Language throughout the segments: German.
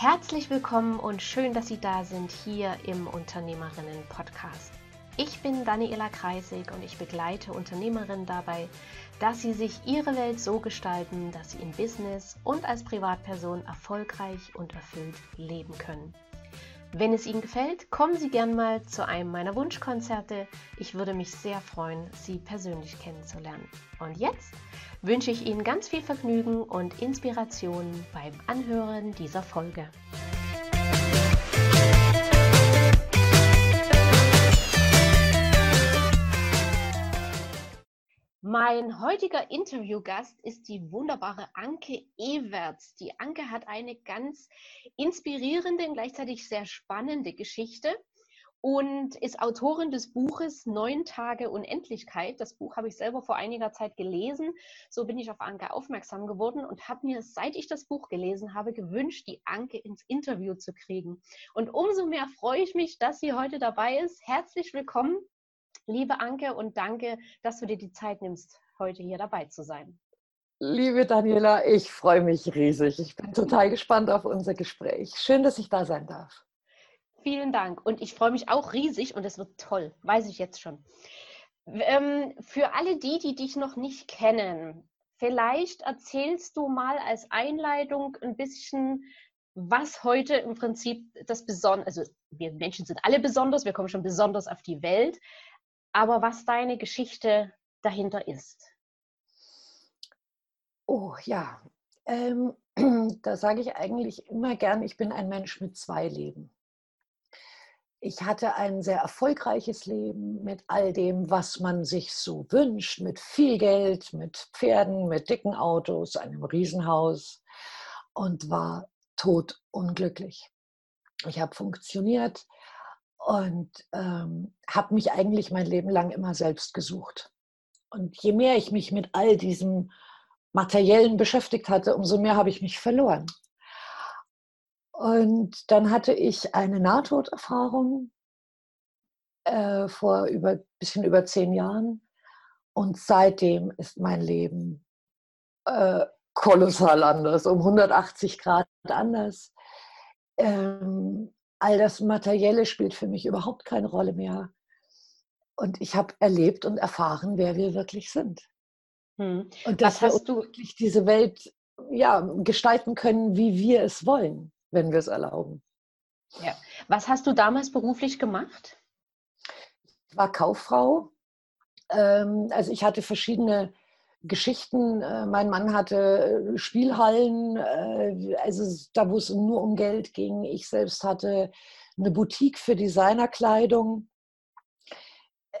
Herzlich willkommen und schön, dass Sie da sind hier im Unternehmerinnen-Podcast. Ich bin Daniela Kreisig und ich begleite Unternehmerinnen dabei, dass sie sich ihre Welt so gestalten, dass sie im Business und als Privatperson erfolgreich und erfüllt leben können. Wenn es Ihnen gefällt, kommen Sie gern mal zu einem meiner Wunschkonzerte. Ich würde mich sehr freuen, Sie persönlich kennenzulernen. Und jetzt wünsche ich Ihnen ganz viel Vergnügen und Inspiration beim Anhören dieser Folge. Mein heutiger Interviewgast ist die wunderbare Anke Ewerts. Die Anke hat eine ganz inspirierende und gleichzeitig sehr spannende Geschichte und ist Autorin des Buches Neun Tage Unendlichkeit. Das Buch habe ich selber vor einiger Zeit gelesen. So bin ich auf Anke aufmerksam geworden und habe mir, seit ich das Buch gelesen habe, gewünscht, die Anke ins Interview zu kriegen. Und umso mehr freue ich mich, dass sie heute dabei ist. Herzlich willkommen Liebe Anke und danke, dass du dir die Zeit nimmst, heute hier dabei zu sein. Liebe Daniela, ich freue mich riesig. Ich bin total gespannt auf unser Gespräch. Schön, dass ich da sein darf. Vielen Dank. Und ich freue mich auch riesig und es wird toll, weiß ich jetzt schon. Ähm, für alle die, die dich noch nicht kennen, vielleicht erzählst du mal als Einleitung ein bisschen, was heute im Prinzip das Besondere, also wir Menschen sind alle besonders, wir kommen schon besonders auf die Welt, aber was deine Geschichte dahinter ist. Oh ja, ähm, da sage ich eigentlich immer gern, ich bin ein Mensch mit zwei Leben. Ich hatte ein sehr erfolgreiches Leben mit all dem, was man sich so wünscht, mit viel Geld, mit Pferden, mit dicken Autos, einem Riesenhaus und war tot unglücklich. Ich habe funktioniert, und ähm, habe mich eigentlich mein Leben lang immer selbst gesucht. Und je mehr ich mich mit all diesem Materiellen beschäftigt hatte, umso mehr habe ich mich verloren. Und dann hatte ich eine Nahtoderfahrung äh, vor über bisschen über zehn Jahren. Und seitdem ist mein Leben äh, kolossal anders, um 180 Grad anders. Ähm, all das Materielle spielt für mich überhaupt keine Rolle mehr. Und ich habe erlebt und erfahren, wer wir wirklich sind. Hm. Und dass wir du wirklich diese Welt ja, gestalten können, wie wir es wollen, wenn wir es erlauben. Ja. Was hast du damals beruflich gemacht? Ich war Kauffrau. Ähm, also ich hatte verschiedene Geschichten. Äh, mein Mann hatte äh, Spielhallen, äh, also da, wo es nur um Geld ging. Ich selbst hatte eine Boutique für Designerkleidung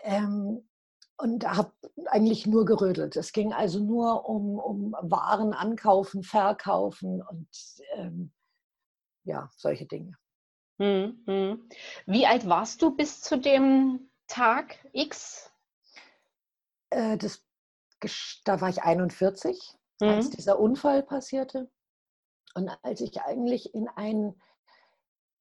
ähm, und habe eigentlich nur gerödelt. Es ging also nur um, um Waren ankaufen, verkaufen und ähm, ja, solche Dinge. Hm, hm. Wie alt warst du bis zu dem Tag X? Das da war ich 41, mhm. als dieser Unfall passierte. Und als ich eigentlich in einen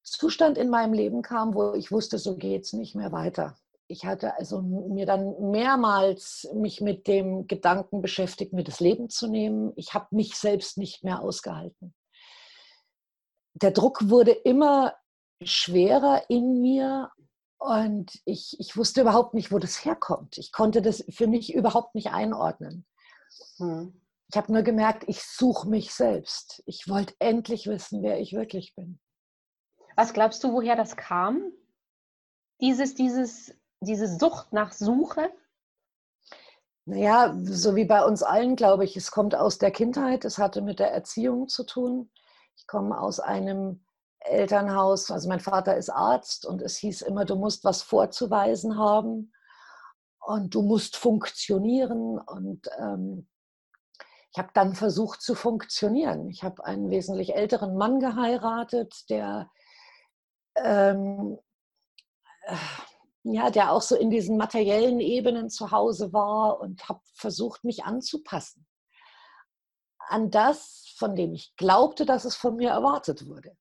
Zustand in meinem Leben kam, wo ich wusste, so geht es nicht mehr weiter. Ich hatte also mir dann mehrmals mich mit dem Gedanken beschäftigt, mir das Leben zu nehmen. Ich habe mich selbst nicht mehr ausgehalten. Der Druck wurde immer schwerer in mir und ich, ich wusste überhaupt nicht, wo das herkommt. Ich konnte das für mich überhaupt nicht einordnen. Hm. Ich habe nur gemerkt, ich suche mich selbst. Ich wollte endlich wissen, wer ich wirklich bin. Was glaubst du, woher das kam? Dieses, dieses, diese Sucht nach Suche? Naja, so wie bei uns allen, glaube ich, es kommt aus der Kindheit, es hatte mit der Erziehung zu tun. Ich komme aus einem Elternhaus, also mein Vater ist Arzt und es hieß immer, du musst was vorzuweisen haben und du musst funktionieren. Und ähm, ich habe dann versucht zu funktionieren. Ich habe einen wesentlich älteren Mann geheiratet, der ähm, äh, ja, der auch so in diesen materiellen Ebenen zu Hause war und habe versucht, mich anzupassen an das, von dem ich glaubte, dass es von mir erwartet wurde.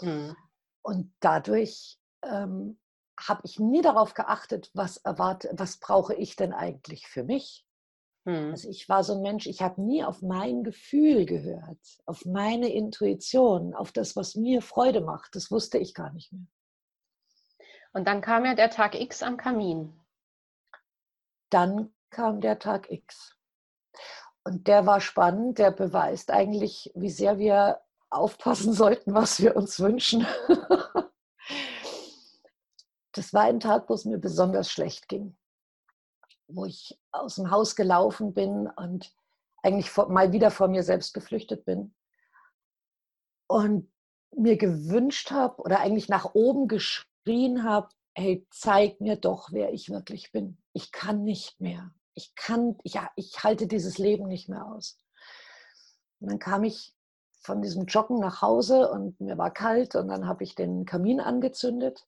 Mhm. Und dadurch ähm, habe ich nie darauf geachtet, was erwarte, was brauche ich denn eigentlich für mich? Hm. Also ich war so ein Mensch, ich habe nie auf mein Gefühl gehört, auf meine Intuition, auf das, was mir Freude macht. Das wusste ich gar nicht mehr. Und dann kam ja der Tag X am Kamin. Dann kam der Tag X. Und der war spannend, der beweist eigentlich, wie sehr wir aufpassen sollten, was wir uns wünschen. das war ein Tag, wo es mir besonders schlecht ging wo ich aus dem Haus gelaufen bin und eigentlich mal wieder vor mir selbst geflüchtet bin und mir gewünscht habe oder eigentlich nach oben geschrien habe, hey, zeig mir doch, wer ich wirklich bin. Ich kann nicht mehr. Ich kann, ja, ich halte dieses Leben nicht mehr aus. Und dann kam ich von diesem Joggen nach Hause und mir war kalt und dann habe ich den Kamin angezündet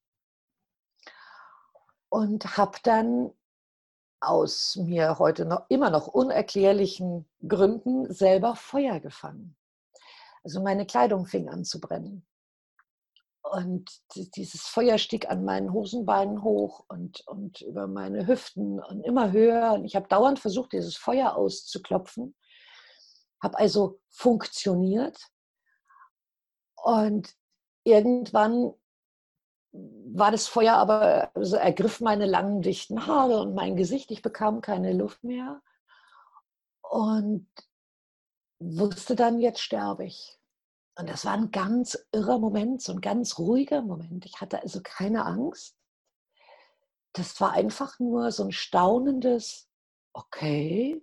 und habe dann aus mir heute noch immer noch unerklärlichen Gründen selber Feuer gefangen. Also meine Kleidung fing an zu brennen. Und dieses Feuer stieg an meinen Hosenbeinen hoch und, und über meine Hüften und immer höher. Und ich habe dauernd versucht, dieses Feuer auszuklopfen. Habe also funktioniert. Und irgendwann war das Feuer aber, also ergriff meine langen, dichten Haare und mein Gesicht. Ich bekam keine Luft mehr und wusste dann, jetzt sterbe ich. Und das war ein ganz irrer Moment, so ein ganz ruhiger Moment. Ich hatte also keine Angst. Das war einfach nur so ein staunendes, okay,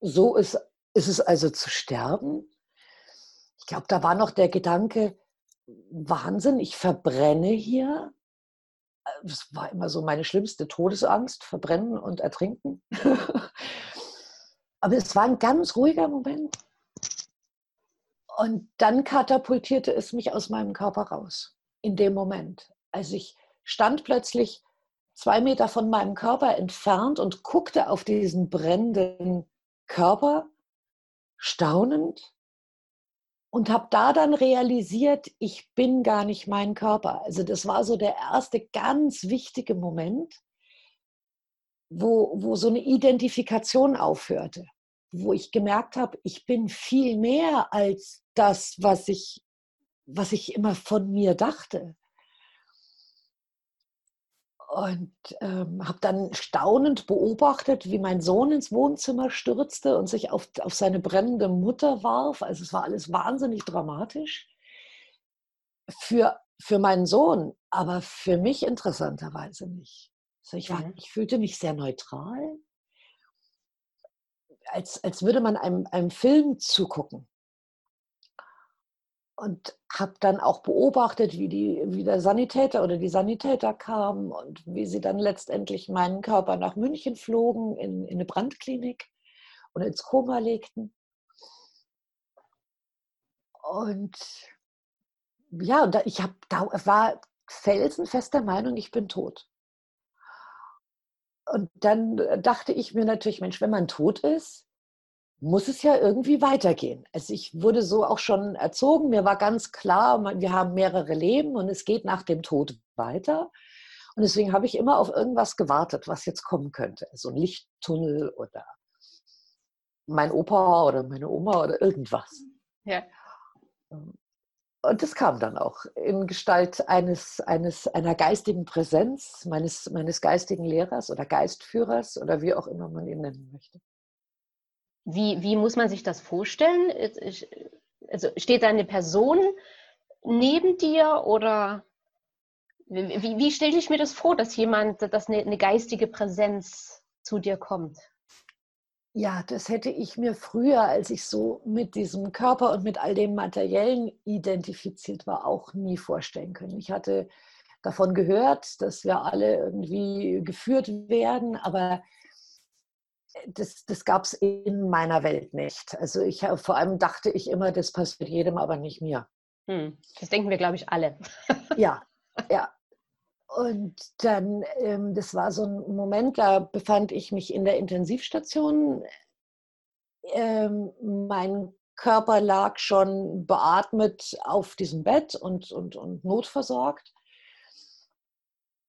so ist, ist es also zu sterben. Ich glaube, da war noch der Gedanke, Wahnsinn, ich verbrenne hier. Das war immer so meine schlimmste Todesangst, verbrennen und ertrinken. Aber es war ein ganz ruhiger Moment. Und dann katapultierte es mich aus meinem Körper raus, in dem Moment. Also ich stand plötzlich zwei Meter von meinem Körper entfernt und guckte auf diesen brennenden Körper, staunend und habe da dann realisiert, ich bin gar nicht mein Körper. Also das war so der erste ganz wichtige Moment, wo, wo so eine Identifikation aufhörte, wo ich gemerkt habe, ich bin viel mehr als das, was ich, was ich immer von mir dachte und ähm, habe dann staunend beobachtet, wie mein Sohn ins Wohnzimmer stürzte und sich auf, auf seine brennende Mutter warf. Also es war alles wahnsinnig dramatisch für, für meinen Sohn, aber für mich interessanterweise nicht. Also ich, war, mhm. ich fühlte mich sehr neutral, als, als würde man einem, einem Film zugucken und habe dann auch beobachtet, wie, die, wie der Sanitäter oder die Sanitäter kamen und wie sie dann letztendlich meinen Körper nach München flogen, in, in eine Brandklinik und ins Koma legten. Und ja, und ich hab, war felsenfester Meinung, ich bin tot. Und dann dachte ich mir natürlich, Mensch, wenn man tot ist, muss es ja irgendwie weitergehen. Also ich wurde so auch schon erzogen, mir war ganz klar, wir haben mehrere Leben und es geht nach dem Tod weiter. Und deswegen habe ich immer auf irgendwas gewartet, was jetzt kommen könnte. So ein Lichttunnel oder mein Opa oder meine Oma oder irgendwas. Ja. Und das kam dann auch in Gestalt eines, eines, einer geistigen Präsenz, meines, meines geistigen Lehrers oder Geistführers oder wie auch immer man ihn nennen möchte. Wie, wie muss man sich das vorstellen? Also steht da eine Person neben dir oder wie, wie stelle ich mir das vor, dass jemand, dass eine, eine geistige Präsenz zu dir kommt? Ja, das hätte ich mir früher, als ich so mit diesem Körper und mit all dem Materiellen identifiziert war, auch nie vorstellen können. Ich hatte davon gehört, dass wir alle irgendwie geführt werden, aber das, das gab es in meiner Welt nicht. Also ich vor allem dachte ich immer, das passiert jedem, aber nicht mir. Hm. Das denken wir, glaube ich, alle. ja, ja. Und dann, ähm, das war so ein Moment, da befand ich mich in der Intensivstation. Ähm, mein Körper lag schon beatmet auf diesem Bett und, und, und notversorgt.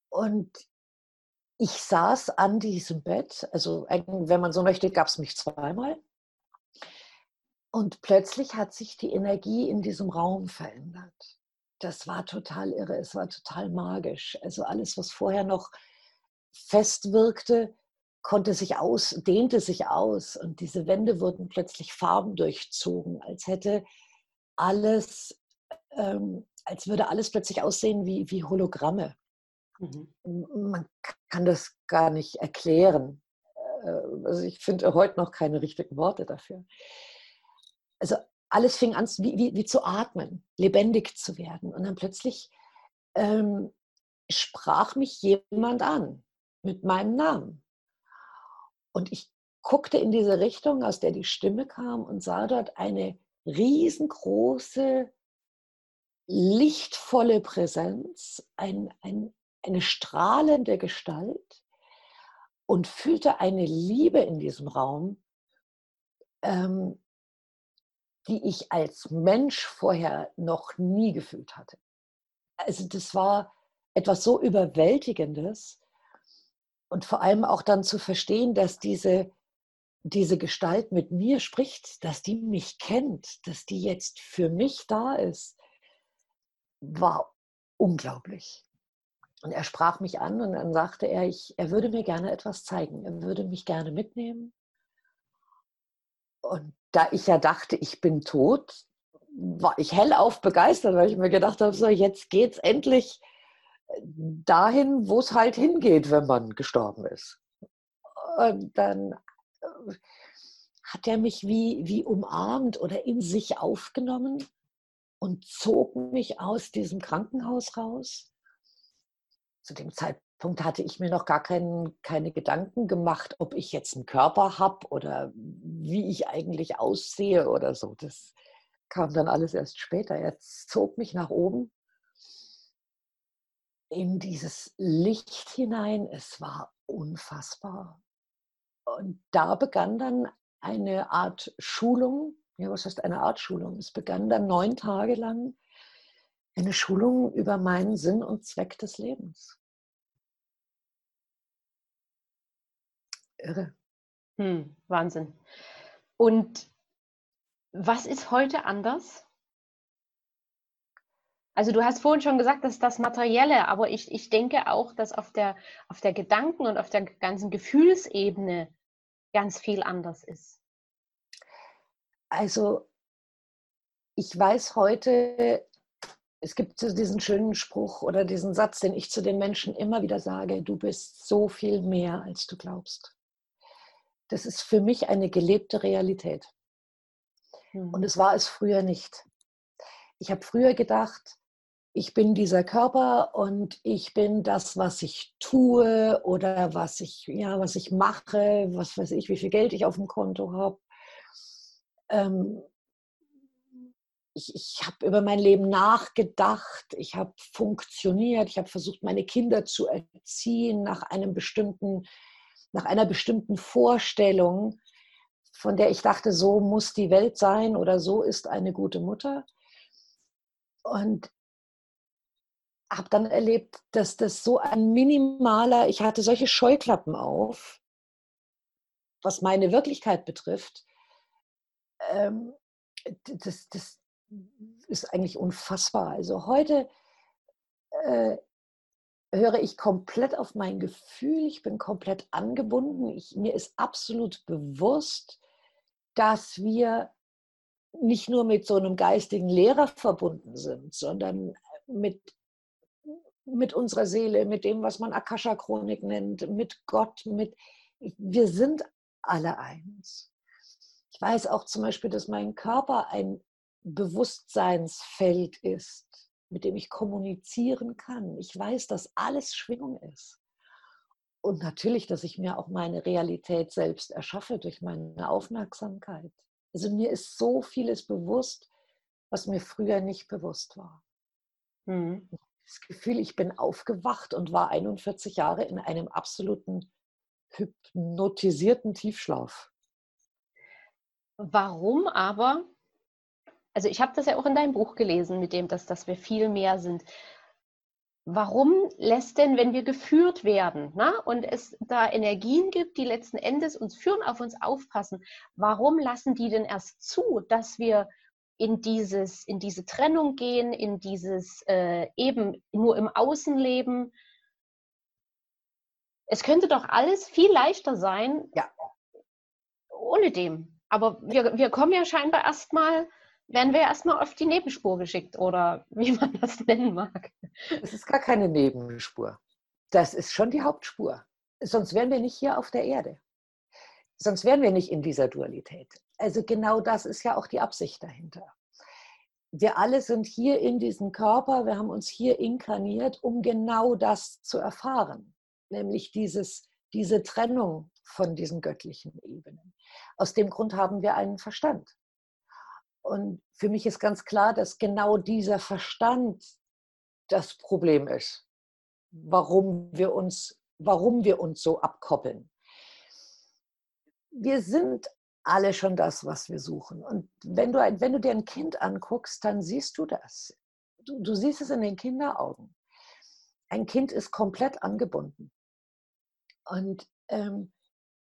Und ich saß an diesem Bett, also wenn man so möchte, gab es mich zweimal. Und plötzlich hat sich die Energie in diesem Raum verändert. Das war total irre, es war total magisch. Also alles, was vorher noch fest wirkte, konnte sich aus, dehnte sich aus und diese Wände wurden plötzlich farbendurchzogen, als hätte alles, ähm, als würde alles plötzlich aussehen wie, wie Hologramme. Mhm. Man kann das gar nicht erklären. Äh, also ich finde heute noch keine richtigen Worte dafür also alles fing an, wie, wie, wie zu atmen, lebendig zu werden. Und dann plötzlich ähm, sprach mich jemand an mit meinem Namen. Und ich guckte in diese Richtung, aus der die Stimme kam und sah dort eine riesengroße, lichtvolle Präsenz, ein, ein, eine strahlende Gestalt und fühlte eine Liebe in diesem Raum, ähm, die ich als Mensch vorher noch nie gefühlt hatte. Also das war etwas so Überwältigendes und vor allem auch dann zu verstehen, dass diese, diese Gestalt mit mir spricht, dass die mich kennt, dass die jetzt für mich da ist, war unglaublich. Und er sprach mich an und dann sagte er, ich, er würde mir gerne etwas zeigen, er würde mich gerne mitnehmen. Und da ich ja dachte, ich bin tot, war ich hellauf begeistert, weil ich mir gedacht habe, so jetzt geht's endlich äh, dahin, wo es halt hingeht, wenn man gestorben ist. Und dann äh, hat er mich wie, wie umarmt oder in sich aufgenommen und zog mich aus diesem Krankenhaus raus. Zu dem Zeitpunkt Punkt hatte ich mir noch gar kein, keine Gedanken gemacht, ob ich jetzt einen Körper habe oder wie ich eigentlich aussehe oder so. Das kam dann alles erst später. Er zog mich nach oben in dieses Licht hinein. Es war unfassbar. Und da begann dann eine Art Schulung. Ja, was heißt eine Art Schulung? Es begann dann neun Tage lang eine Schulung über meinen Sinn und Zweck des Lebens. Irre. Hm, Wahnsinn. Und was ist heute anders? Also du hast vorhin schon gesagt, dass das Materielle, aber ich, ich denke auch, dass auf der, auf der Gedanken- und auf der ganzen Gefühlsebene ganz viel anders ist. Also ich weiß heute, es gibt diesen schönen Spruch oder diesen Satz, den ich zu den Menschen immer wieder sage, du bist so viel mehr, als du glaubst das ist für mich eine gelebte Realität. Und mhm. es war es früher nicht. Ich habe früher gedacht, ich bin dieser Körper und ich bin das, was ich tue oder was ich, ja, was ich mache, was weiß ich, wie viel Geld ich auf dem Konto habe. Ähm, ich, ich habe über mein Leben nachgedacht, ich habe funktioniert, ich habe versucht, meine Kinder zu erziehen nach einem bestimmten nach einer bestimmten Vorstellung, von der ich dachte, so muss die Welt sein oder so ist eine gute Mutter. Und habe dann erlebt, dass das so ein minimaler, ich hatte solche Scheuklappen auf, was meine Wirklichkeit betrifft. Ähm, das, das ist eigentlich unfassbar. Also heute äh, höre ich komplett auf mein Gefühl, ich bin komplett angebunden. Ich, mir ist absolut bewusst, dass wir nicht nur mit so einem geistigen Lehrer verbunden sind, sondern mit, mit unserer Seele, mit dem, was man Akasha-Chronik nennt, mit Gott, mit wir sind alle eins. Ich weiß auch zum Beispiel, dass mein Körper ein Bewusstseinsfeld ist mit dem ich kommunizieren kann. Ich weiß, dass alles Schwingung ist. Und natürlich, dass ich mir auch meine Realität selbst erschaffe durch meine Aufmerksamkeit. Also mir ist so vieles bewusst, was mir früher nicht bewusst war. Mhm. Das Gefühl, ich bin aufgewacht und war 41 Jahre in einem absoluten hypnotisierten Tiefschlaf. Warum aber also ich habe das ja auch in deinem Buch gelesen, mit dem, dass, dass wir viel mehr sind. warum lässt denn, wenn wir geführt werden na, und es da Energien gibt, die letzten Endes uns führen, auf uns aufpassen, warum lassen die denn erst zu, dass wir in, dieses, in diese Trennung gehen, in dieses äh, eben nur im Außen leben? Es könnte doch alles viel leichter sein ja. ohne dem. Aber wir, wir kommen ja scheinbar erstmal werden wir erstmal auf die Nebenspur geschickt oder wie man das nennen mag. Es ist gar keine Nebenspur. Das ist schon die Hauptspur. Sonst wären wir nicht hier auf der Erde. Sonst wären wir nicht in dieser Dualität. Also genau das ist ja auch die Absicht dahinter. Wir alle sind hier in diesem Körper, wir haben uns hier inkarniert, um genau das zu erfahren, nämlich dieses, diese Trennung von diesen göttlichen Ebenen. Aus dem Grund haben wir einen Verstand. Und für mich ist ganz klar, dass genau dieser Verstand das Problem ist, warum wir uns, warum wir uns so abkoppeln. Wir sind alle schon das, was wir suchen. Und wenn du, wenn du dir ein Kind anguckst, dann siehst du das. Du, du siehst es in den Kinderaugen. Ein Kind ist komplett angebunden. Und ähm,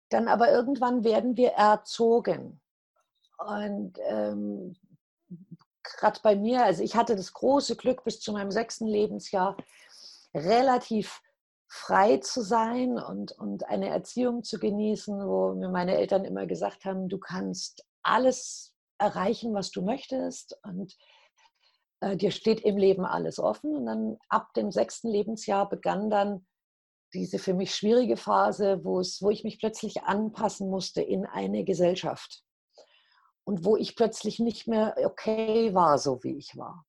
dann aber irgendwann werden wir erzogen. Und ähm, gerade bei mir, also ich hatte das große Glück, bis zu meinem sechsten Lebensjahr relativ frei zu sein und, und eine Erziehung zu genießen, wo mir meine Eltern immer gesagt haben, du kannst alles erreichen, was du möchtest und äh, dir steht im Leben alles offen. Und dann ab dem sechsten Lebensjahr begann dann diese für mich schwierige Phase, wo, es, wo ich mich plötzlich anpassen musste in eine Gesellschaft und wo ich plötzlich nicht mehr okay war, so wie ich war.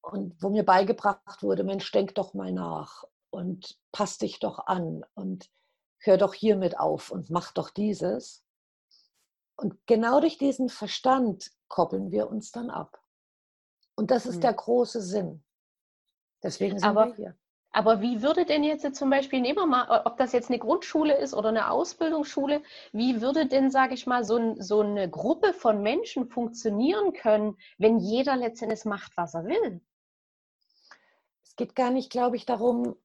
Und wo mir beigebracht wurde, Mensch, denk doch mal nach und pass dich doch an und hör doch hiermit auf und mach doch dieses. Und genau durch diesen Verstand koppeln wir uns dann ab. Und das ist hm. der große Sinn. Deswegen sind Aber wir hier. Aber wie würde denn jetzt zum Beispiel, nehmen wir mal, ob das jetzt eine Grundschule ist oder eine Ausbildungsschule, wie würde denn, sage ich mal, so, ein, so, eine Gruppe von Menschen funktionieren können, wenn jeder letztendlich macht, was er will? Es geht gar nicht, glaube ich, darum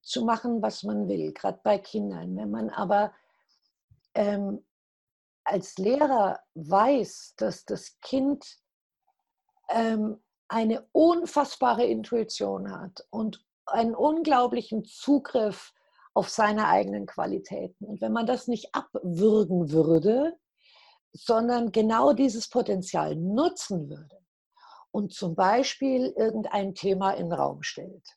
zu machen, was man will, gerade bei Kindern. Wenn man aber ähm, als Lehrer weiß, dass das Kind ähm, eine unfassbare Intuition hat und einen unglaublichen Zugriff auf seine eigenen Qualitäten. Und wenn man das nicht abwürgen würde, sondern genau dieses Potenzial nutzen würde und zum Beispiel irgendein Thema in den Raum stellt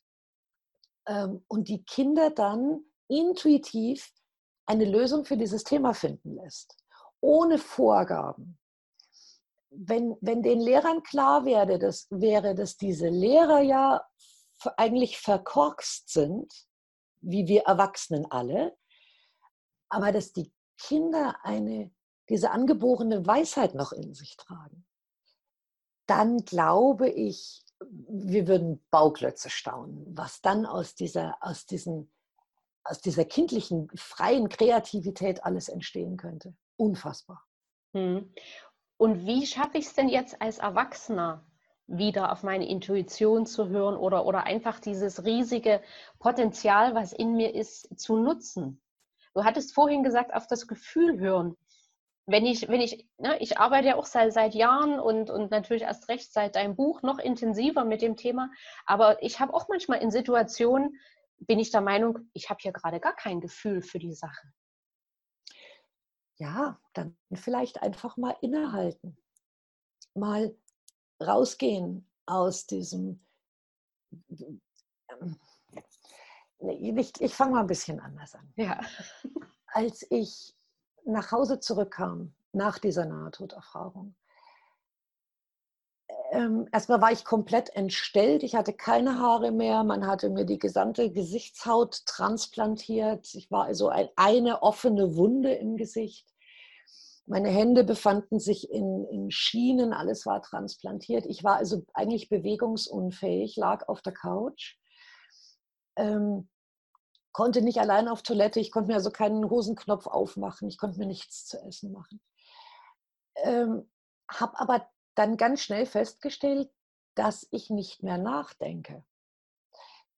ähm, und die Kinder dann intuitiv eine Lösung für dieses Thema finden lässt, ohne Vorgaben. Wenn, wenn den Lehrern klar wäre, dass, wäre, dass diese Lehrer ja eigentlich verkorkst sind, wie wir Erwachsenen alle, aber dass die Kinder eine, diese angeborene Weisheit noch in sich tragen, dann glaube ich, wir würden Bauklötze staunen, was dann aus dieser, aus diesen, aus dieser kindlichen, freien Kreativität alles entstehen könnte. Unfassbar. Hm. Und wie schaffe ich es denn jetzt als Erwachsener, wieder auf meine Intuition zu hören oder, oder einfach dieses riesige Potenzial, was in mir ist, zu nutzen. Du hattest vorhin gesagt, auf das Gefühl hören. Wenn ich, wenn ich, ne, ich arbeite ja auch seit, seit Jahren und, und natürlich erst recht seit deinem Buch noch intensiver mit dem Thema, aber ich habe auch manchmal in Situationen, bin ich der Meinung, ich habe hier gerade gar kein Gefühl für die Sache. Ja, dann vielleicht einfach mal innehalten. Mal rausgehen aus diesem. Ähm, ich, ich fange mal ein bisschen anders an. Ja. Als ich nach Hause zurückkam nach dieser Nahtoderfahrung, ähm, erstmal war ich komplett entstellt. Ich hatte keine Haare mehr. Man hatte mir die gesamte Gesichtshaut transplantiert. Ich war also ein, eine offene Wunde im Gesicht. Meine Hände befanden sich in, in, Schienen, alles war transplantiert. Ich war also eigentlich bewegungsunfähig, lag auf der Couch, ähm, konnte nicht allein auf Toilette, ich konnte mir also keinen Hosenknopf aufmachen, ich konnte mir nichts zu essen machen. Ähm, Habe aber dann ganz schnell festgestellt, dass ich nicht mehr nachdenke.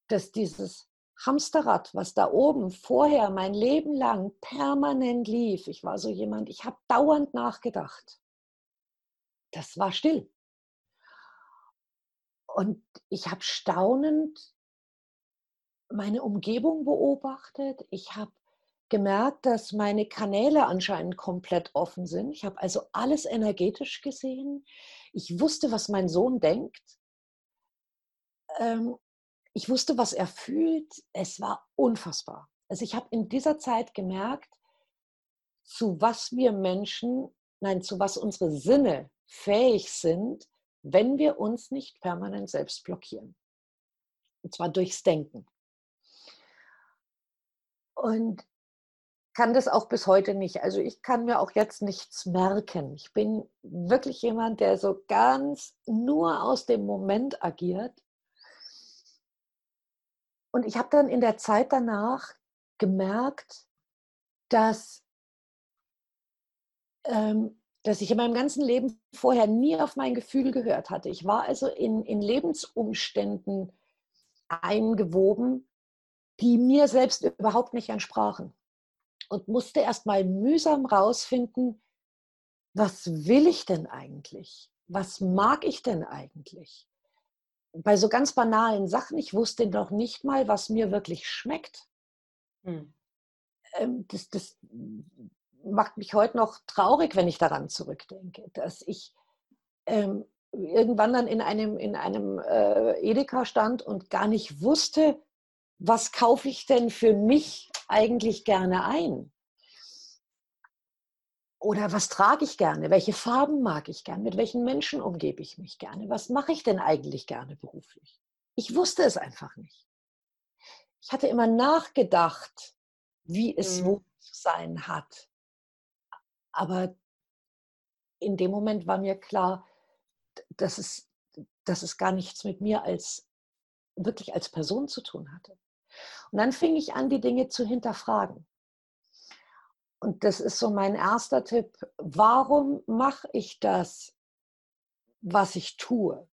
dass dieses Hamsterrad, was da oben vorher mein Leben lang permanent lief, ich war so jemand, ich habe dauernd nachgedacht. Das war still. Und ich habe staunend meine Umgebung beobachtet. Ich habe gemerkt, dass meine Kanäle anscheinend komplett offen sind. Ich habe also alles energetisch gesehen. Ich wusste, was mein Sohn denkt. Ich wusste, was er fühlt. Es war unfassbar. Also ich habe in dieser Zeit gemerkt, zu was wir Menschen, nein, zu was unsere Sinne fähig sind, wenn wir uns nicht permanent selbst blockieren. Und zwar durchs Denken. Und kann das auch bis heute nicht. Also ich kann mir auch jetzt nichts merken. Ich bin wirklich jemand, der so ganz nur aus dem Moment agiert und ich habe dann in der Zeit danach gemerkt, dass, ähm, dass ich in meinem ganzen Leben vorher nie auf mein Gefühl gehört hatte. Ich war also in, in Lebensumständen eingewoben, die mir selbst überhaupt nicht entsprachen. Und musste erst mal mühsam rausfinden, was will ich denn eigentlich? Was mag ich denn eigentlich? Bei so ganz banalen Sachen, ich wusste noch nicht mal, was mir wirklich schmeckt. Hm. Ähm, das, das macht mich heute noch traurig, wenn ich daran zurückdenke, dass ich ähm, irgendwann dann in einem, in einem äh, Edeka stand und gar nicht wusste, was kaufe ich denn für mich eigentlich gerne ein? Oder was trage ich gerne? Welche Farben mag ich gerne? Mit welchen Menschen umgebe ich mich gerne? Was mache ich denn eigentlich gerne beruflich? Ich wusste es einfach nicht. Ich hatte immer nachgedacht, wie es mhm. wo zu sein hat. Aber in dem Moment war mir klar, dass es, dass es gar nichts mit mir als wirklich als Person zu tun hatte. Und dann fing ich an, die Dinge zu hinterfragen. Und das ist so mein erster Tipp. Warum mache ich das, was ich tue?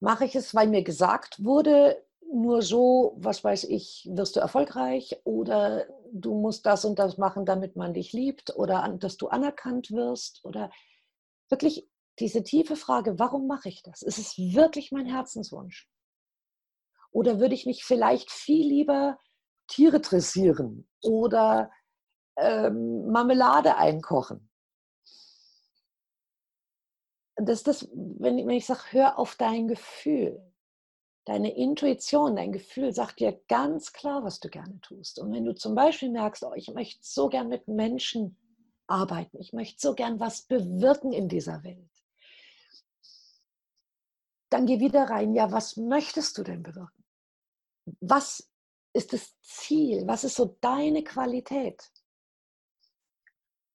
Mache ich es, weil mir gesagt wurde, nur so, was weiß ich, wirst du erfolgreich oder du musst das und das machen, damit man dich liebt oder dass du anerkannt wirst oder wirklich diese tiefe Frage, warum mache ich das? Ist es wirklich mein Herzenswunsch? Oder würde ich mich vielleicht viel lieber Tiere dressieren oder ähm, Marmelade einkochen. Das ist das, wenn ich, wenn ich sage, hör auf dein Gefühl. Deine Intuition, dein Gefühl sagt dir ganz klar, was du gerne tust. Und wenn du zum Beispiel merkst, oh, ich möchte so gern mit Menschen arbeiten, ich möchte so gern was bewirken in dieser Welt, dann geh wieder rein, ja, was möchtest du denn bewirken? Was ist das Ziel? Was ist so deine Qualität?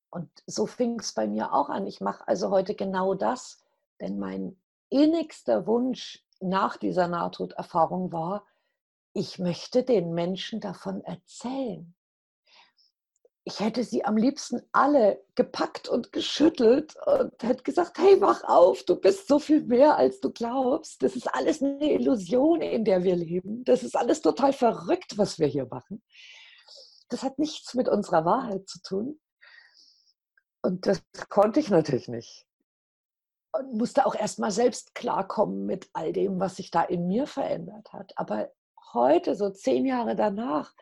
Und so fing es bei mir auch an. Ich mache also heute genau das, denn mein innigster Wunsch nach dieser Nahtoderfahrung war, ich möchte den Menschen davon erzählen. Ich hätte sie am liebsten alle gepackt und geschüttelt und hätte gesagt, hey, wach auf, du bist so viel mehr, als du glaubst. Das ist alles eine Illusion, in der wir leben. Das ist alles total verrückt, was wir hier machen. Das hat nichts mit unserer Wahrheit zu tun. Und das konnte ich natürlich nicht. Und musste auch erst mal selbst klarkommen mit all dem, was sich da in mir verändert hat. Aber heute, so zehn Jahre danach,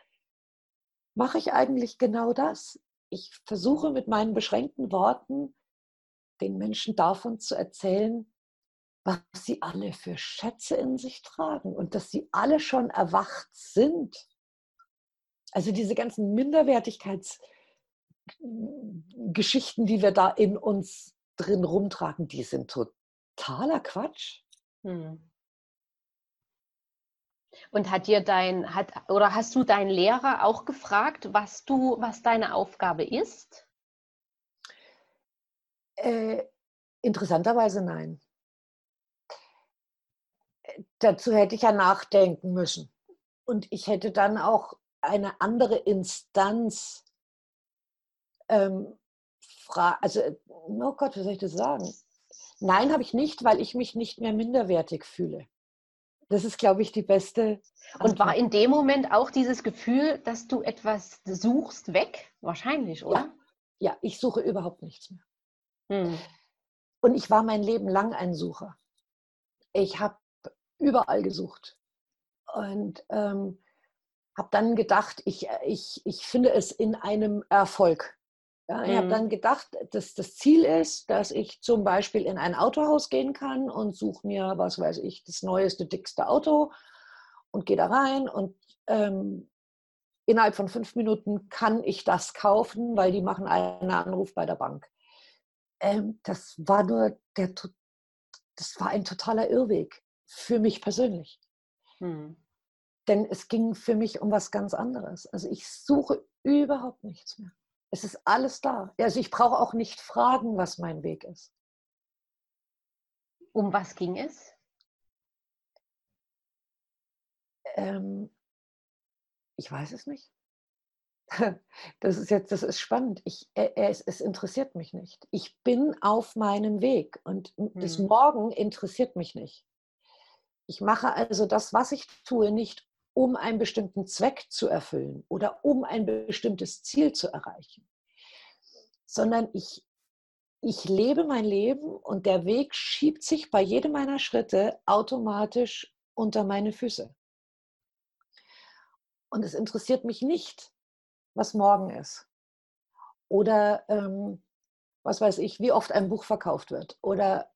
mache ich eigentlich genau das. Ich versuche mit meinen beschränkten Worten den Menschen davon zu erzählen, was sie alle für Schätze in sich tragen und dass sie alle schon erwacht sind. Also diese ganzen Minderwertigkeits- Geschichten, die wir da in uns drin rumtragen, die sind totaler Quatsch. Hm. Und hat dir dein, hat, oder hast du deinen Lehrer auch gefragt, was du, was deine Aufgabe ist? Äh, interessanterweise nein. Dazu hätte ich ja nachdenken müssen. Und ich hätte dann auch eine andere Instanz ähm, also, oh Gott, wie soll ich das sagen? Nein, habe ich nicht, weil ich mich nicht mehr minderwertig fühle. Das ist, glaube ich, die beste. Antwort. Und war in dem Moment auch dieses Gefühl, dass du etwas suchst, weg? Wahrscheinlich, oder? Ja, ja ich suche überhaupt nichts mehr. Hm. Und ich war mein Leben lang ein Sucher. Ich habe überall gesucht. Und ähm, habe dann gedacht, ich, ich, ich finde es in einem Erfolg. Ja, ich mhm. habe dann gedacht, dass das Ziel ist, dass ich zum Beispiel in ein Autohaus gehen kann und suche mir, was weiß ich, das neueste, dickste Auto und gehe da rein und ähm, innerhalb von fünf Minuten kann ich das kaufen, weil die machen einen Anruf bei der Bank. Ähm, das war nur der, das war ein totaler Irrweg für mich persönlich. Mhm. Denn es ging für mich um was ganz anderes. Also ich suche überhaupt nichts mehr. Es ist alles da. Also ich brauche auch nicht fragen, was mein Weg ist. Um was ging es? Ähm, ich weiß es nicht. Das ist jetzt, das ist spannend. Ich, es, es, interessiert mich nicht. Ich bin auf meinem Weg und hm. das Morgen interessiert mich nicht. Ich mache also das, was ich tue, nicht um einen bestimmten Zweck zu erfüllen oder um ein bestimmtes Ziel zu erreichen, sondern ich, ich lebe mein Leben und der Weg schiebt sich bei jedem meiner Schritte automatisch unter meine Füße. Und es interessiert mich nicht, was morgen ist. Oder ähm, was weiß ich, wie oft ein Buch verkauft wird oder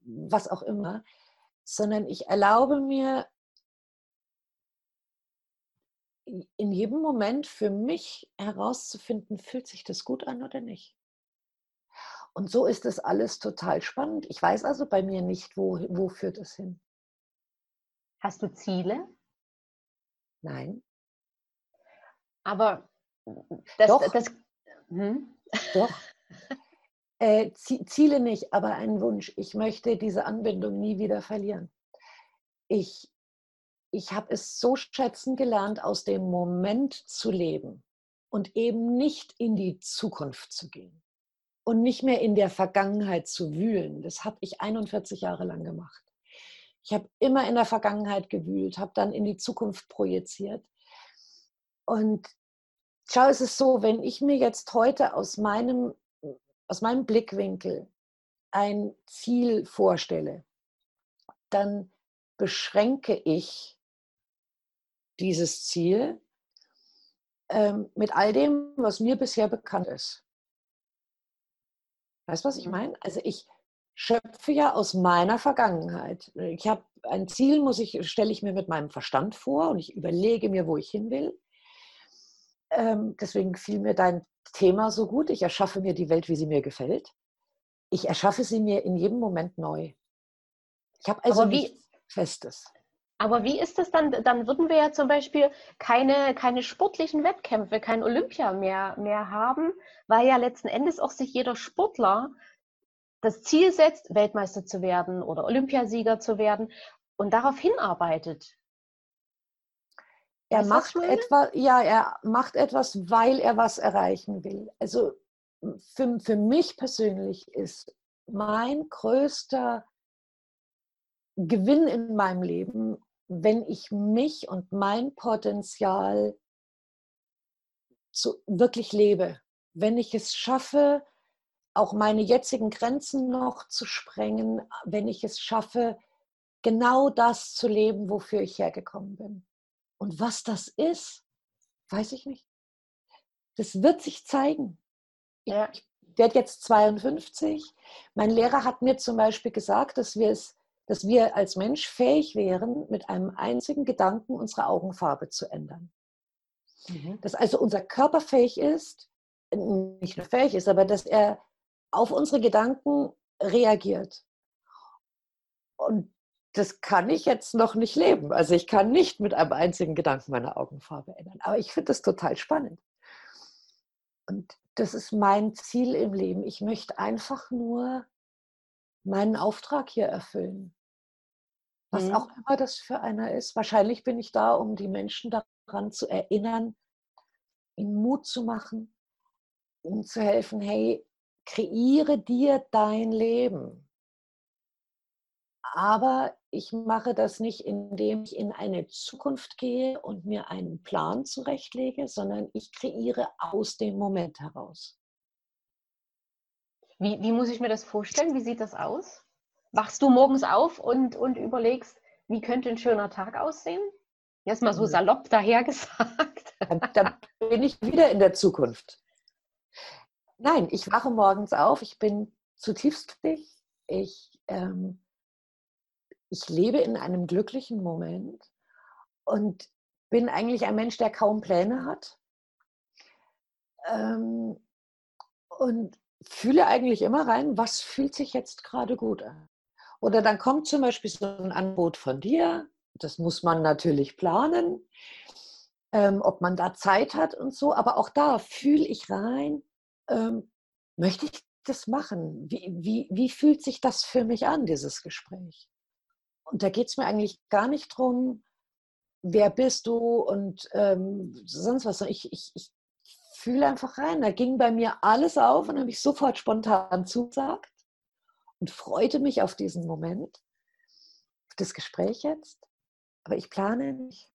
was auch immer, sondern ich erlaube mir in jedem Moment für mich herauszufinden, fühlt sich das gut an oder nicht. Und so ist es alles total spannend. Ich weiß also bei mir nicht, wo, wo führt es hin. Hast du Ziele? Nein. Aber das, Doch. Das, hm? Doch. Äh, Ziele nicht, aber ein Wunsch. Ich möchte diese Anbindung nie wieder verlieren. Ich ich habe es so schätzen gelernt, aus dem Moment zu leben und eben nicht in die Zukunft zu gehen und nicht mehr in der Vergangenheit zu wühlen. Das habe ich 41 Jahre lang gemacht. Ich habe immer in der Vergangenheit gewühlt, habe dann in die Zukunft projiziert. Und schau, es ist so, wenn ich mir jetzt heute aus meinem, aus meinem Blickwinkel ein Ziel vorstelle, dann beschränke ich dieses Ziel ähm, mit all dem, was mir bisher bekannt ist. Weißt du, was ich mhm. meine? Also ich schöpfe ja aus meiner Vergangenheit. Ich habe ein Ziel, muss ich, stelle ich mir mit meinem Verstand vor und ich überlege mir, wo ich hin will. Ähm, deswegen fiel mir dein Thema so gut. Ich erschaffe mir die Welt, wie sie mir gefällt. Ich erschaffe sie mir in jedem Moment neu. Ich habe also wie, nichts Festes. Aber wie ist es dann? Dann würden wir ja zum Beispiel keine, keine sportlichen Wettkämpfe, kein Olympia mehr, mehr haben, weil ja letzten Endes auch sich jeder Sportler das Ziel setzt, Weltmeister zu werden oder Olympiasieger zu werden und darauf hinarbeitet. Er macht etwas, ja, er macht etwas, weil er was erreichen will. Also für, für mich persönlich ist mein größter Gewinn in meinem Leben wenn ich mich und mein Potenzial zu, wirklich lebe, wenn ich es schaffe, auch meine jetzigen Grenzen noch zu sprengen, wenn ich es schaffe, genau das zu leben, wofür ich hergekommen bin. Und was das ist, weiß ich nicht. Das wird sich zeigen. Ja. Ich werde jetzt 52. Mein Lehrer hat mir zum Beispiel gesagt, dass wir es dass wir als Mensch fähig wären, mit einem einzigen Gedanken unsere Augenfarbe zu ändern. Mhm. Dass also unser Körper fähig ist, nicht nur fähig ist, aber dass er auf unsere Gedanken reagiert. Und das kann ich jetzt noch nicht leben. Also ich kann nicht mit einem einzigen Gedanken meine Augenfarbe ändern. Aber ich finde das total spannend. Und das ist mein Ziel im Leben. Ich möchte einfach nur meinen Auftrag hier erfüllen. Was mhm. auch immer das für einer ist. Wahrscheinlich bin ich da, um die Menschen daran zu erinnern, ihnen Mut zu machen, ihnen zu helfen, hey, kreiere dir dein Leben. Aber ich mache das nicht, indem ich in eine Zukunft gehe und mir einen Plan zurechtlege, sondern ich kreiere aus dem Moment heraus. Wie, wie muss ich mir das vorstellen? Wie sieht das aus? Wachst du morgens auf und, und überlegst, wie könnte ein schöner Tag aussehen? Jetzt mal so salopp dahergesagt. Dann, dann bin ich wieder in der Zukunft. Nein, ich wache morgens auf, ich bin zutiefst glücklich. Ich, ähm, ich lebe in einem glücklichen Moment und bin eigentlich ein Mensch, der kaum Pläne hat. Ähm, und fühle eigentlich immer rein, was fühlt sich jetzt gerade gut an. Oder dann kommt zum Beispiel so ein Angebot von dir, das muss man natürlich planen, ähm, ob man da Zeit hat und so, aber auch da fühle ich rein, ähm, möchte ich das machen? Wie, wie, wie fühlt sich das für mich an, dieses Gespräch? Und da geht es mir eigentlich gar nicht darum, wer bist du und ähm, sonst was. Ich, ich, ich fühle einfach rein. Da ging bei mir alles auf und habe ich sofort spontan zugesagt und freute mich auf diesen Moment, auf das Gespräch jetzt. Aber ich plane nicht.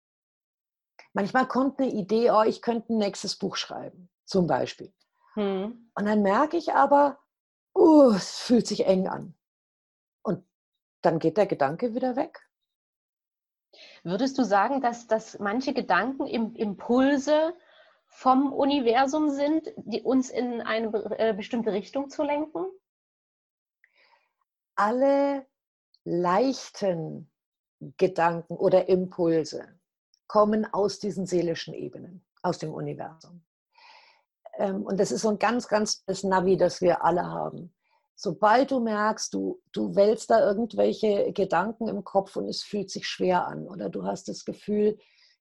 Manchmal kommt eine Idee, oh, ich könnte ein nächstes Buch schreiben, zum Beispiel. Hm. Und dann merke ich aber, oh, es fühlt sich eng an. Und dann geht der Gedanke wieder weg. Würdest du sagen, dass, dass manche Gedanken im, Impulse vom Universum sind, die uns in eine äh, bestimmte Richtung zu lenken? Alle leichten Gedanken oder Impulse kommen aus diesen seelischen Ebenen, aus dem Universum. Ähm, und das ist so ein ganz, ganz das Navi, das wir alle haben. Sobald du merkst, du, du wälzt da irgendwelche Gedanken im Kopf und es fühlt sich schwer an oder du hast das Gefühl,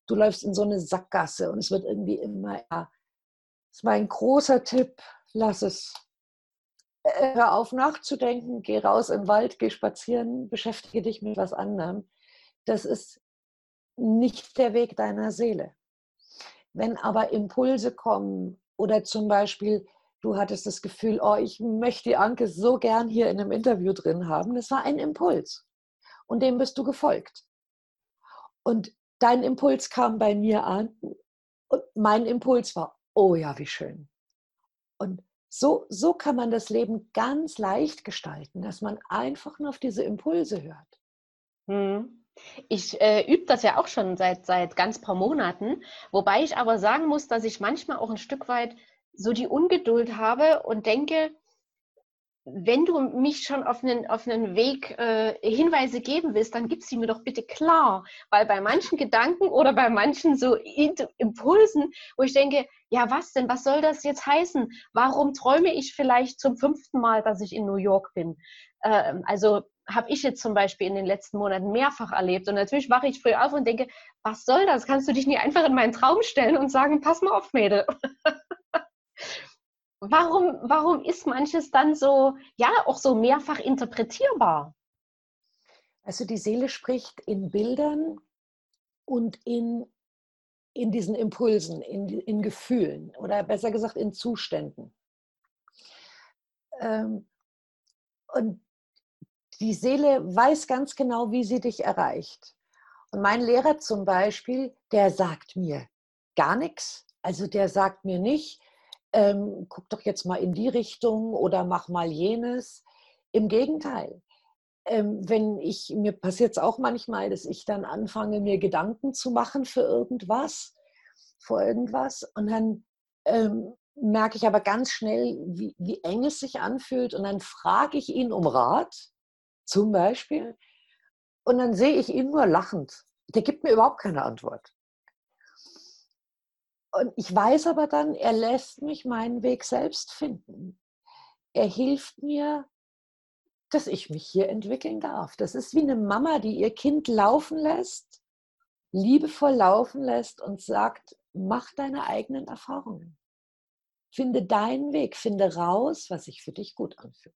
du läufst in so eine Sackgasse und es wird irgendwie immer, ja, das ist mein großer Tipp, lass es. Äh, hör auf nachzudenken, geh raus den Wald, geh spazieren, beschäftige dich mit was anderem. Das ist nicht der Weg deiner Seele. Wenn aber Impulse kommen, oder zum Beispiel, du hattest das Gefühl, oh, ich möchte die Anke so gern hier in einem Interview drin haben. Das war ein Impuls. Und dem bist du gefolgt. Und dein Impuls kam bei mir an. Und mein Impuls war, oh ja, wie schön. Und so, so kann man das Leben ganz leicht gestalten, dass man einfach nur auf diese Impulse hört. Hm. Ich äh, übe das ja auch schon seit, seit ganz paar Monaten, wobei ich aber sagen muss, dass ich manchmal auch ein Stück weit so die Ungeduld habe und denke, wenn du mich schon auf einen, auf einen Weg äh, Hinweise geben willst, dann gib sie mir doch bitte klar. Weil bei manchen Gedanken oder bei manchen so Impulsen, wo ich denke, ja, was denn, was soll das jetzt heißen? Warum träume ich vielleicht zum fünften Mal, dass ich in New York bin? Ähm, also habe ich jetzt zum Beispiel in den letzten Monaten mehrfach erlebt. Und natürlich wache ich früh auf und denke, was soll das? Kannst du dich nie einfach in meinen Traum stellen und sagen, pass mal auf, Mädel. Warum, warum ist manches dann so, ja, auch so mehrfach interpretierbar? Also die Seele spricht in Bildern und in, in diesen Impulsen, in, in Gefühlen oder besser gesagt in Zuständen. Ähm, und die Seele weiß ganz genau, wie sie dich erreicht. Und mein Lehrer zum Beispiel, der sagt mir gar nichts. Also der sagt mir nicht, ähm, guck doch jetzt mal in die Richtung oder mach mal jenes. Im Gegenteil. Ähm, wenn ich, mir passiert es auch manchmal, dass ich dann anfange, mir Gedanken zu machen für irgendwas, vor irgendwas. Und dann ähm, merke ich aber ganz schnell, wie, wie eng es sich anfühlt. Und dann frage ich ihn um Rat zum Beispiel. Und dann sehe ich ihn nur lachend. Der gibt mir überhaupt keine Antwort. Und ich weiß aber dann, er lässt mich meinen Weg selbst finden. Er hilft mir, dass ich mich hier entwickeln darf. Das ist wie eine Mama, die ihr Kind laufen lässt, liebevoll laufen lässt und sagt, mach deine eigenen Erfahrungen. Finde deinen Weg, finde raus, was sich für dich gut anfühlt.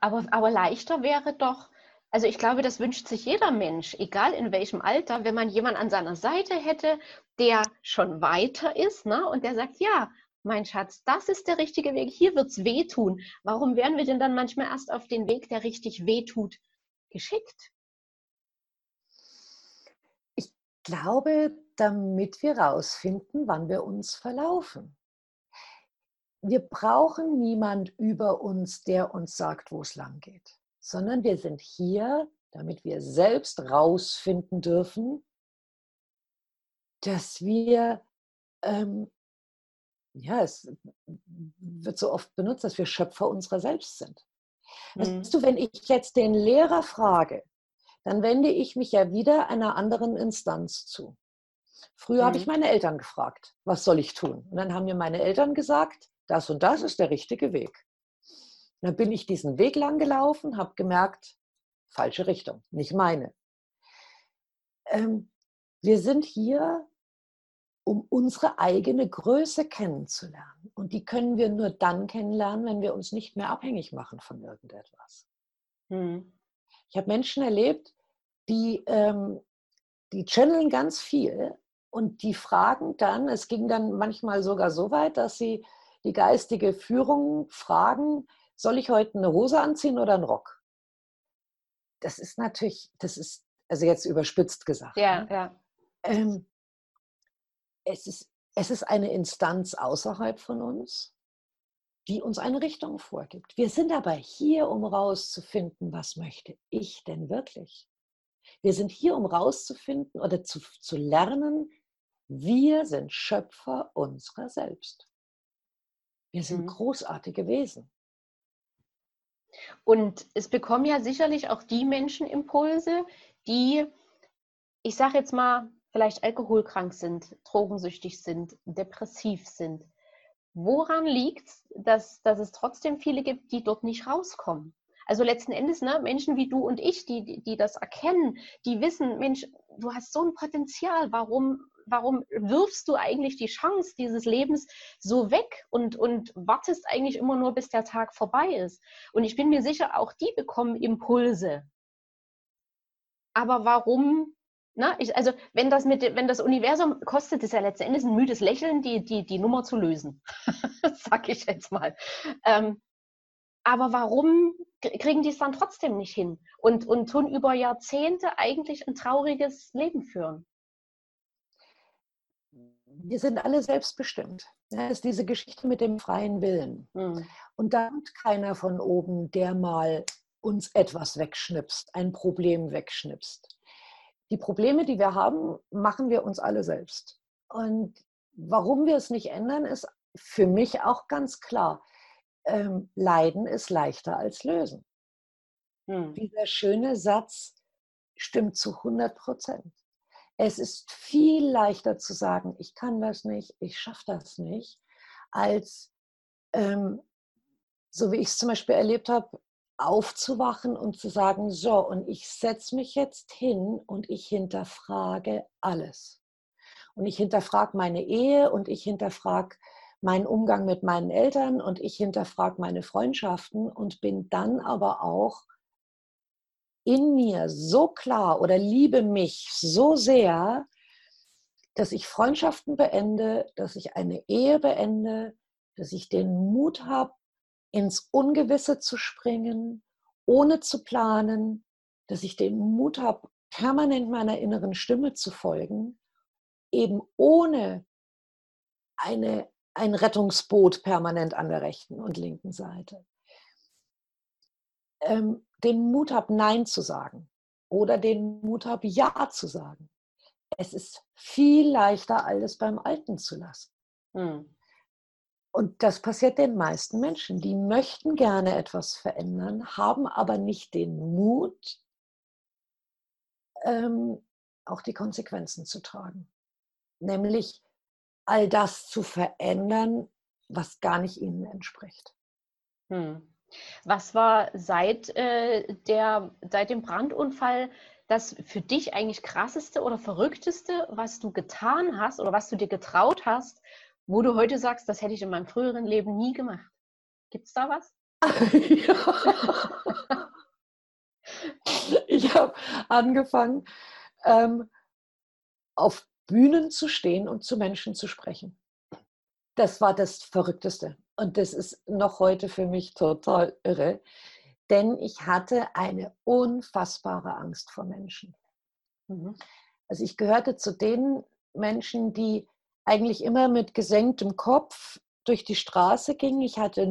Aber, aber leichter wäre doch, also ich glaube, das wünscht sich jeder Mensch, egal in welchem Alter, wenn man jemanden an seiner Seite hätte, der schon weiter ist ne? und der sagt, ja, mein Schatz, das ist der richtige Weg, hier wird es wehtun. Warum wären wir denn dann manchmal erst auf den Weg, der richtig wehtut, geschickt? Ich glaube, damit wir rausfinden, wann wir uns verlaufen. Wir brauchen niemand über uns, der uns sagt, wo es lang geht, sondern wir sind hier, damit wir selbst rausfinden dürfen, dass wir ähm, ja, es wird so oft benutzt, dass wir Schöpfer unserer selbst sind. Mhm. Weißt du, wenn ich jetzt den Lehrer frage, dann wende ich mich ja wieder einer anderen Instanz zu. Früher mhm. habe ich mhm. meine Eltern gefragt, was soll ich tun? Und dann haben mir meine Eltern gesagt, das und das ist der richtige Weg. Und dann bin ich diesen Weg lang gelaufen, habe gemerkt, falsche Richtung, nicht meine. Ähm, wir sind hier, um unsere eigene Größe kennenzulernen. Und die können wir nur dann kennenlernen, wenn wir uns nicht mehr abhängig machen von irgendetwas. Mhm. Ich habe Menschen erlebt, die, ähm, die channeln ganz viel und die fragen dann, es ging dann manchmal sogar so weit, dass sie die geistige Führung fragen, soll ich heute eine Hose anziehen oder einen Rock? Das ist natürlich, das ist, also jetzt überspitzt gesagt. Ja, ne? ja. Ähm, es, ist, es ist eine Instanz außerhalb von uns, die uns eine Richtung vorgibt. Wir sind aber hier, um rauszufinden, was möchte ich denn wirklich? Wir sind hier, um rauszufinden oder zu, zu lernen, wir sind Schöpfer unserer selbst. Wir sind mhm. großartige Wesen. Und es bekommen ja sicherlich auch die Menschen Impulse, die, ich sage jetzt mal, vielleicht alkoholkrank sind, drogensüchtig sind, depressiv sind. Woran liegt es, dass, dass es trotzdem viele gibt, die dort nicht rauskommen? Also letzten Endes, ne, Menschen wie du und ich, die, die, das erkennen, die wissen, Mensch, du hast so ein Potenzial, warum, warum wirfst du eigentlich die Chance dieses Lebens so weg und, und wartest eigentlich immer nur, bis der Tag vorbei ist? Und ich bin mir sicher, auch die bekommen Impulse. Aber warum na, ich, also wenn das mit wenn das Universum kostet es ja letzten Endes ein müdes Lächeln, die, die, die Nummer zu lösen. Sag ich jetzt mal. Ähm, aber warum kriegen die es dann trotzdem nicht hin und, und tun über Jahrzehnte eigentlich ein trauriges Leben führen? Wir sind alle selbstbestimmt. Das ist diese Geschichte mit dem freien Willen. Mhm. Und da kommt keiner von oben, der mal uns etwas wegschnipst, ein Problem wegschnipst die Probleme, die wir haben, machen wir uns alle selbst. Und warum wir es nicht ändern, ist für mich auch ganz klar. Ähm, Leiden ist leichter als lösen. Hm. Dieser schöne Satz stimmt zu 100 Prozent. Es ist viel leichter zu sagen, ich kann das nicht, ich schaffe das nicht, als ähm, so wie ich es zum Beispiel erlebt habe, aufzuwachen und zu sagen, so, und ich setze mich jetzt hin und ich hinterfrage alles. Und ich hinterfrage meine Ehe und ich hinterfrage meinen Umgang mit meinen Eltern und ich hinterfrage meine Freundschaften und bin dann aber auch in mir so klar oder liebe mich so sehr, dass ich Freundschaften beende, dass ich eine Ehe beende, dass ich den Mut habe, ins Ungewisse zu springen, ohne zu planen, dass ich den Mut habe, permanent meiner inneren Stimme zu folgen, eben ohne eine, ein Rettungsboot permanent an der rechten und linken Seite. Ähm, den Mut habe, Nein zu sagen oder den Mut habe, Ja zu sagen. Es ist viel leichter, alles beim Alten zu lassen. Hm. Und das passiert den meisten Menschen. Die möchten gerne etwas verändern, haben aber nicht den Mut, ähm, auch die Konsequenzen zu tragen. Nämlich all das zu verändern, was gar nicht ihnen entspricht. Hm. Was war seit, äh, der, seit dem Brandunfall das für dich eigentlich krasseste oder verrückteste, was du getan hast oder was du dir getraut hast, wo du heute sagst, das hätte ich in meinem früheren Leben nie gemacht. Gibt es da was? ich habe angefangen, ähm, auf Bühnen zu stehen und zu Menschen zu sprechen. Das war das Verrückteste. Und das ist noch heute für mich total irre. denn ich hatte eine unfassbare Angst vor Menschen. Mhm. Also ich gehörte zu den Menschen, die eigentlich immer mit gesenktem Kopf durch die Straße gingen. Ich hatte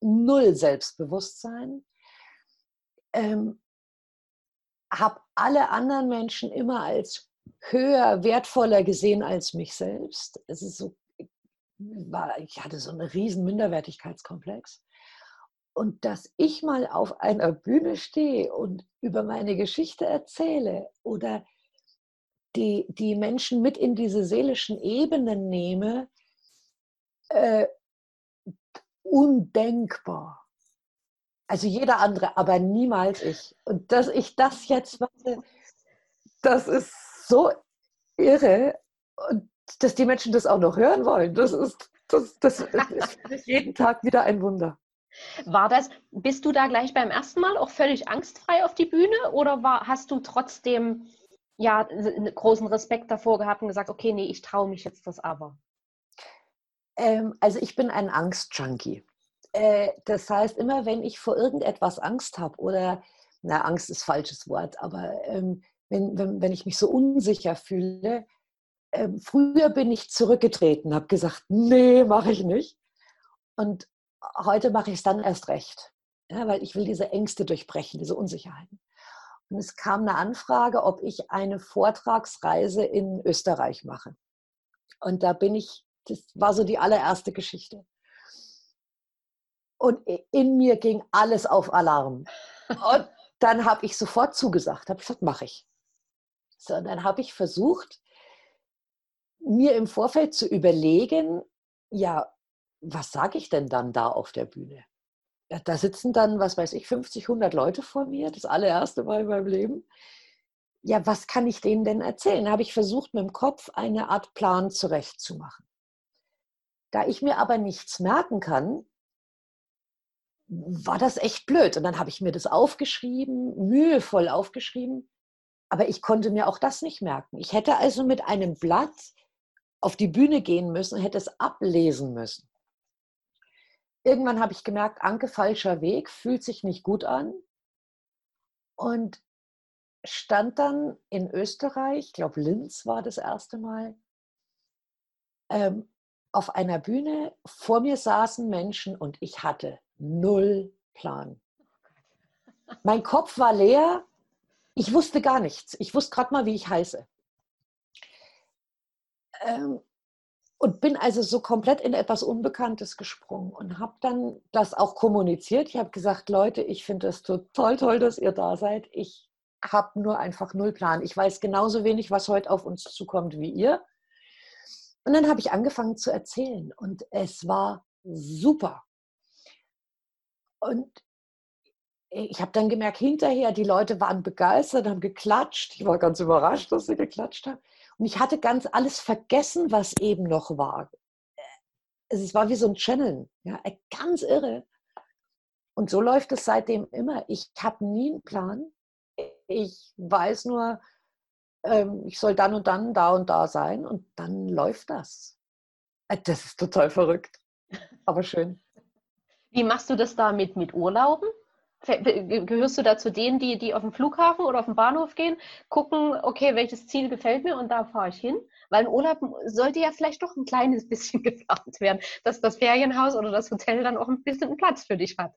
null Selbstbewusstsein. Ähm, habe alle anderen Menschen immer als höher, wertvoller gesehen als mich selbst. Es ist so, war, ich hatte so einen riesen Minderwertigkeitskomplex. Und dass ich mal auf einer Bühne stehe und über meine Geschichte erzähle oder die, die Menschen mit in diese seelischen Ebenen nehme, äh, undenkbar. Also jeder andere, aber niemals ich. Und dass ich das jetzt mache, das ist so irre. Und dass die Menschen das auch noch hören wollen, das ist, das, das ist jeden Tag wieder ein Wunder. War das, bist du da gleich beim ersten Mal auch völlig angstfrei auf die Bühne oder war, hast du trotzdem ja großen Respekt davor gehabt und gesagt, okay, nee, ich traue mich jetzt das aber? Ähm, also ich bin ein Angstjunkie. Äh, das heißt, immer wenn ich vor irgendetwas Angst habe oder, na, Angst ist falsches Wort, aber ähm, wenn, wenn, wenn ich mich so unsicher fühle, ähm, früher bin ich zurückgetreten, habe gesagt, nee, mache ich nicht. Und heute mache ich es dann erst recht, ja, weil ich will diese Ängste durchbrechen, diese Unsicherheiten. Und es kam eine Anfrage, ob ich eine Vortragsreise in Österreich mache. Und da bin ich, das war so die allererste Geschichte. Und in mir ging alles auf Alarm. Und dann habe ich sofort zugesagt, habe gesagt, mache ich. So, und dann habe ich versucht, mir im Vorfeld zu überlegen, ja, was sage ich denn dann da auf der Bühne? Ja, da sitzen dann, was weiß ich, 50, 100 Leute vor mir, das allererste Mal in meinem Leben. Ja, was kann ich denen denn erzählen? Da habe ich versucht, mit dem Kopf eine Art Plan zurechtzumachen. Da ich mir aber nichts merken kann, war das echt blöd. Und dann habe ich mir das aufgeschrieben, mühevoll aufgeschrieben, aber ich konnte mir auch das nicht merken. Ich hätte also mit einem Blatt auf die Bühne gehen müssen hätte es ablesen müssen irgendwann habe ich gemerkt, Anke, falscher Weg, fühlt sich nicht gut an. Und stand dann in Österreich, ich glaube Linz war das erste Mal, ähm, auf einer Bühne. Vor mir saßen Menschen und ich hatte null Plan. Mein Kopf war leer. Ich wusste gar nichts. Ich wusste gerade mal, wie ich heiße. Ähm, und bin also so komplett in etwas Unbekanntes gesprungen und habe dann das auch kommuniziert. Ich habe gesagt, Leute, ich finde es total toll, dass ihr da seid. Ich habe nur einfach null Plan. Ich weiß genauso wenig, was heute auf uns zukommt wie ihr. Und dann habe ich angefangen zu erzählen und es war super. Und ich habe dann gemerkt, hinterher, die Leute waren begeistert, haben geklatscht. Ich war ganz überrascht, dass sie geklatscht haben. Und ich hatte ganz alles vergessen, was eben noch war. Es war wie so ein Channel, ja, äh, ganz irre. Und so läuft es seitdem immer. Ich habe nie einen Plan. Ich weiß nur, ähm, ich soll dann und dann da und da sein und dann läuft das. Äh, das ist total verrückt, aber schön. Wie machst du das da mit, mit Urlauben? Gehörst du da zu denen, die, die auf den Flughafen oder auf den Bahnhof gehen, gucken, okay, welches Ziel gefällt mir und da fahre ich hin? Weil ein Urlaub sollte ja vielleicht doch ein kleines bisschen geplant werden, dass das Ferienhaus oder das Hotel dann auch ein bisschen Platz für dich hat.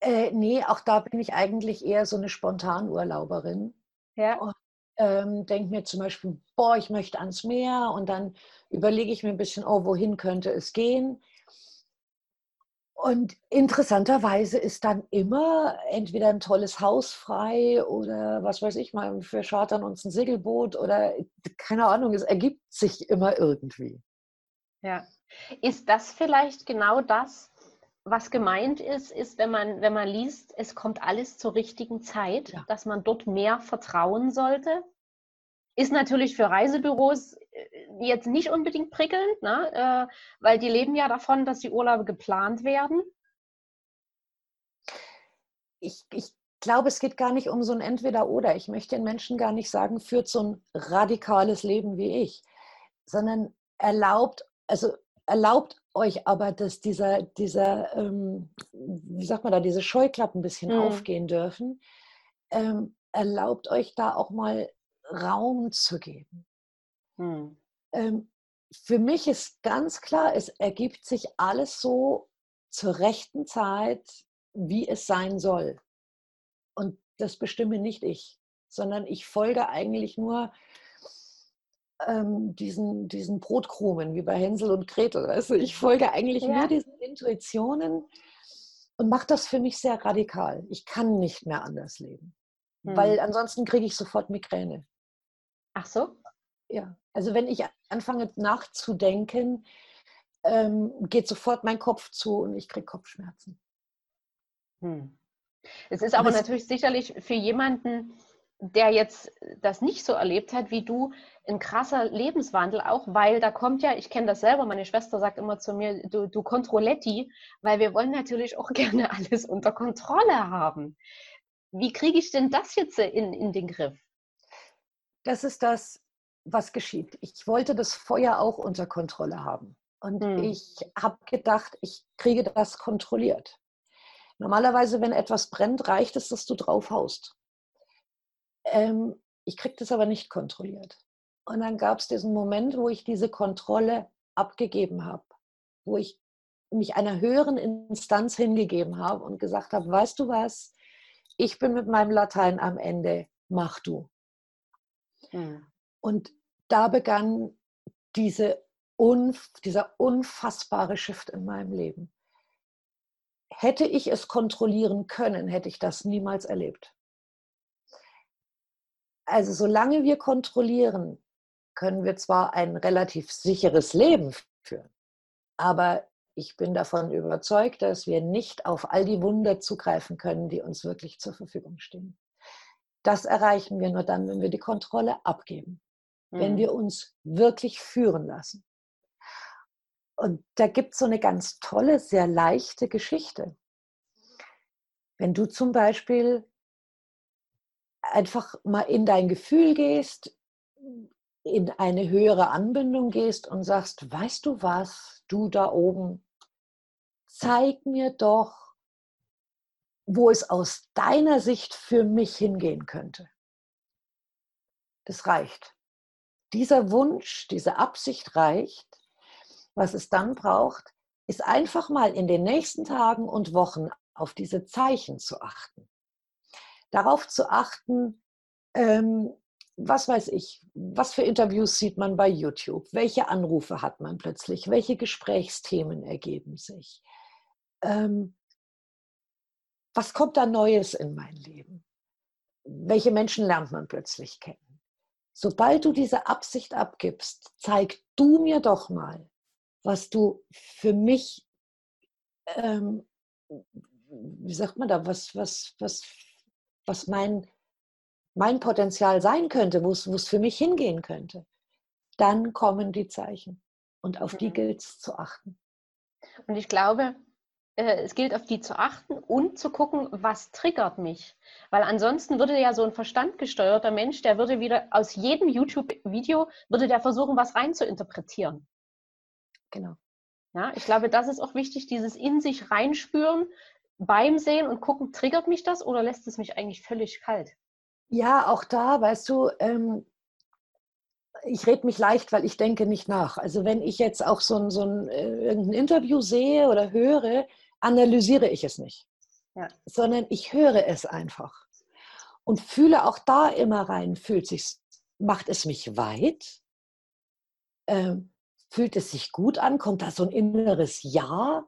Äh, nee, auch da bin ich eigentlich eher so eine Spontanurlauberin. Ja. Und ähm, denke mir zum Beispiel, boah, ich möchte ans Meer und dann überlege ich mir ein bisschen, oh, wohin könnte es gehen? Und interessanterweise ist dann immer entweder ein tolles Haus frei oder was weiß ich mal, wir chartern uns ein Segelboot oder keine Ahnung, es ergibt sich immer irgendwie. Ja. Ist das vielleicht genau das, was gemeint ist, ist, wenn man, wenn man liest, es kommt alles zur richtigen Zeit, ja. dass man dort mehr vertrauen sollte? Ist natürlich für Reisebüros äh, jetzt nicht unbedingt prickelnd, ne? Äh, weil die leben ja davon, dass die Urlaube geplant werden. Ich, ich glaube, es geht gar nicht um so ein Entweder-Oder. Ich möchte den Menschen gar nicht sagen, führt so ein radikales Leben wie ich, sondern erlaubt, also erlaubt euch aber, dass dieser, dieser ähm, wie sagt man da, diese Scheuklappen ein bisschen mhm. aufgehen dürfen. Ähm, erlaubt euch da auch mal Raum zu geben. Mhm. Ähm, für mich ist ganz klar, es ergibt sich alles so zur rechten Zeit, wie es sein soll. Und das bestimme nicht ich, sondern ich folge eigentlich nur ähm, diesen, diesen Brotkrumen, wie bei Hänsel und Gretel. Weißt du? Ich folge eigentlich ja. nur diesen Intuitionen und mache das für mich sehr radikal. Ich kann nicht mehr anders leben, hm. weil ansonsten kriege ich sofort Migräne. Ach so? Ja, also wenn ich anfange nachzudenken, ähm, geht sofort mein Kopf zu und ich kriege Kopfschmerzen. Hm. Es ist aber natürlich sicherlich für jemanden, der jetzt das nicht so erlebt hat wie du, ein krasser Lebenswandel auch, weil da kommt ja, ich kenne das selber, meine Schwester sagt immer zu mir, du, du Kontrolletti, weil wir wollen natürlich auch gerne alles unter Kontrolle haben. Wie kriege ich denn das jetzt in, in den Griff? Das ist das, was geschieht. Ich wollte das Feuer auch unter Kontrolle haben. Und hm. ich habe gedacht, ich kriege das kontrolliert. Normalerweise, wenn etwas brennt, reicht es, dass du drauf haust. Ähm, ich kriege das aber nicht kontrolliert. Und dann gab es diesen Moment, wo ich diese Kontrolle abgegeben habe, wo ich mich einer höheren Instanz hingegeben habe und gesagt habe, weißt du was, ich bin mit meinem Latein am Ende, mach du. Mhm. Und da begann diese unf dieser unfassbare Shift in meinem Leben. Hätte ich es kontrollieren können, hätte ich das niemals erlebt. Also solange wir kontrollieren, können wir zwar ein relativ sicheres Leben führen, aber ich bin davon überzeugt, dass wir nicht auf all die Wunder zugreifen können, die uns wirklich zur Verfügung stehen. Das erreichen wir nur dann, wenn wir die Kontrolle abgeben, mhm. wenn wir uns wirklich führen lassen. Und da gibt es so eine ganz tolle, sehr leichte Geschichte. Wenn du zum Beispiel einfach mal in dein Gefühl gehst, in eine höhere Anbindung gehst und sagst, weißt du was, du da oben, zeig mir doch, wo es aus deiner Sicht für mich hingehen könnte. Das reicht. Dieser Wunsch, diese Absicht reicht. Was es dann braucht, ist einfach mal in den nächsten Tagen und Wochen auf diese Zeichen zu achten. Darauf zu achten, ähm, was weiß ich, was für Interviews sieht man bei YouTube? Welche Anrufe hat man plötzlich? Welche Gesprächsthemen ergeben sich? Ähm, was kommt da Neues in mein Leben? Welche Menschen lernt man plötzlich kennen? Sobald du diese Absicht abgibst, zeig du mir doch mal, was du für mich, ähm, wie sagt man da, was, was, was, was mein mein Potenzial sein könnte, wo es für mich hingehen könnte, dann kommen die Zeichen. Und auf die mhm. gilt es zu achten. Und ich glaube, es gilt auf die zu achten und zu gucken, was triggert mich. Weil ansonsten würde ja so ein verstandgesteuerter Mensch, der würde wieder aus jedem YouTube-Video, würde der versuchen, was rein zu interpretieren. Genau. Ja, ich glaube, das ist auch wichtig, dieses in sich reinspüren beim Sehen und gucken, triggert mich das oder lässt es mich eigentlich völlig kalt? Ja, auch da, weißt du, ähm, ich rede mich leicht, weil ich denke nicht nach. Also wenn ich jetzt auch so ein, so ein äh, irgendein Interview sehe oder höre, analysiere ich es nicht, ja. sondern ich höre es einfach und fühle auch da immer rein, fühlt sich, macht es mich weit? Ähm, fühlt es sich gut an? Kommt da so ein inneres Ja?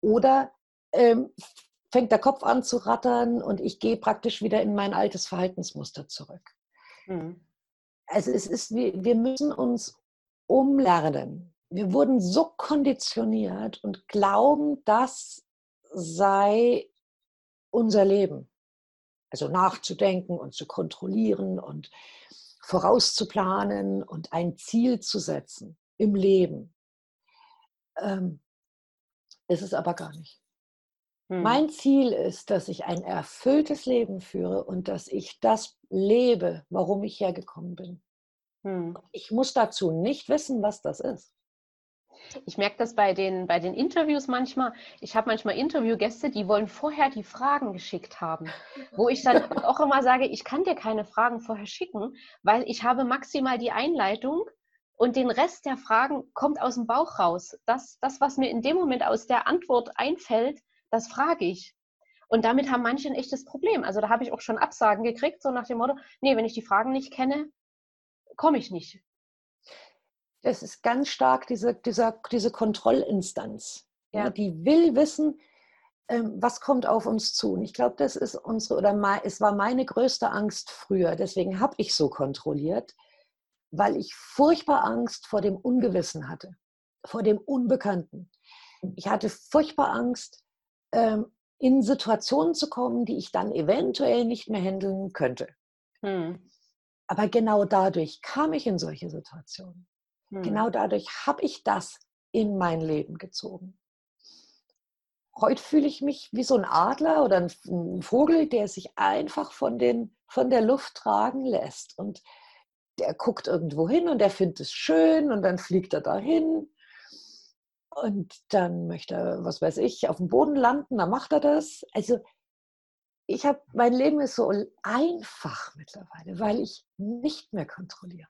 Oder ähm, fängt der Kopf an zu rattern und ich gehe praktisch wieder in mein altes Verhaltensmuster zurück. Mhm. Also es ist, wir, wir müssen uns umlernen. Wir wurden so konditioniert und glauben, das sei unser Leben. Also nachzudenken und zu kontrollieren und vorauszuplanen und ein Ziel zu setzen im Leben. Ähm, ist es aber gar nicht. Hm. Mein Ziel ist, dass ich ein erfülltes Leben führe und dass ich das lebe, warum ich hergekommen bin. Hm. Ich muss dazu nicht wissen, was das ist. Ich merke das bei den, bei den Interviews manchmal. Ich habe manchmal Interviewgäste, die wollen vorher die Fragen geschickt haben. Wo ich dann auch immer sage, ich kann dir keine Fragen vorher schicken, weil ich habe maximal die Einleitung und den Rest der Fragen kommt aus dem Bauch raus. Das, das was mir in dem Moment aus der Antwort einfällt, das frage ich. Und damit haben manche ein echtes Problem. Also da habe ich auch schon Absagen gekriegt, so nach dem Motto, nee, wenn ich die Fragen nicht kenne, komme ich nicht. Es ist ganz stark diese, dieser, diese Kontrollinstanz. Ja. Die will wissen, ähm, was kommt auf uns zu. Und ich glaube, das ist unsere, oder es war meine größte Angst früher. Deswegen habe ich so kontrolliert, weil ich furchtbar Angst vor dem Ungewissen hatte, vor dem Unbekannten. Ich hatte furchtbar Angst, ähm, in Situationen zu kommen, die ich dann eventuell nicht mehr handeln könnte. Hm. Aber genau dadurch kam ich in solche Situationen. Hm. Genau dadurch habe ich das in mein Leben gezogen. Heute fühle ich mich wie so ein Adler oder ein Vogel, der sich einfach von, den, von der Luft tragen lässt. Und der guckt irgendwo hin und der findet es schön und dann fliegt er dahin. Und dann möchte er, was weiß ich, auf dem Boden landen, dann macht er das. Also ich habe, mein Leben ist so einfach mittlerweile, weil ich nicht mehr kontrolliere.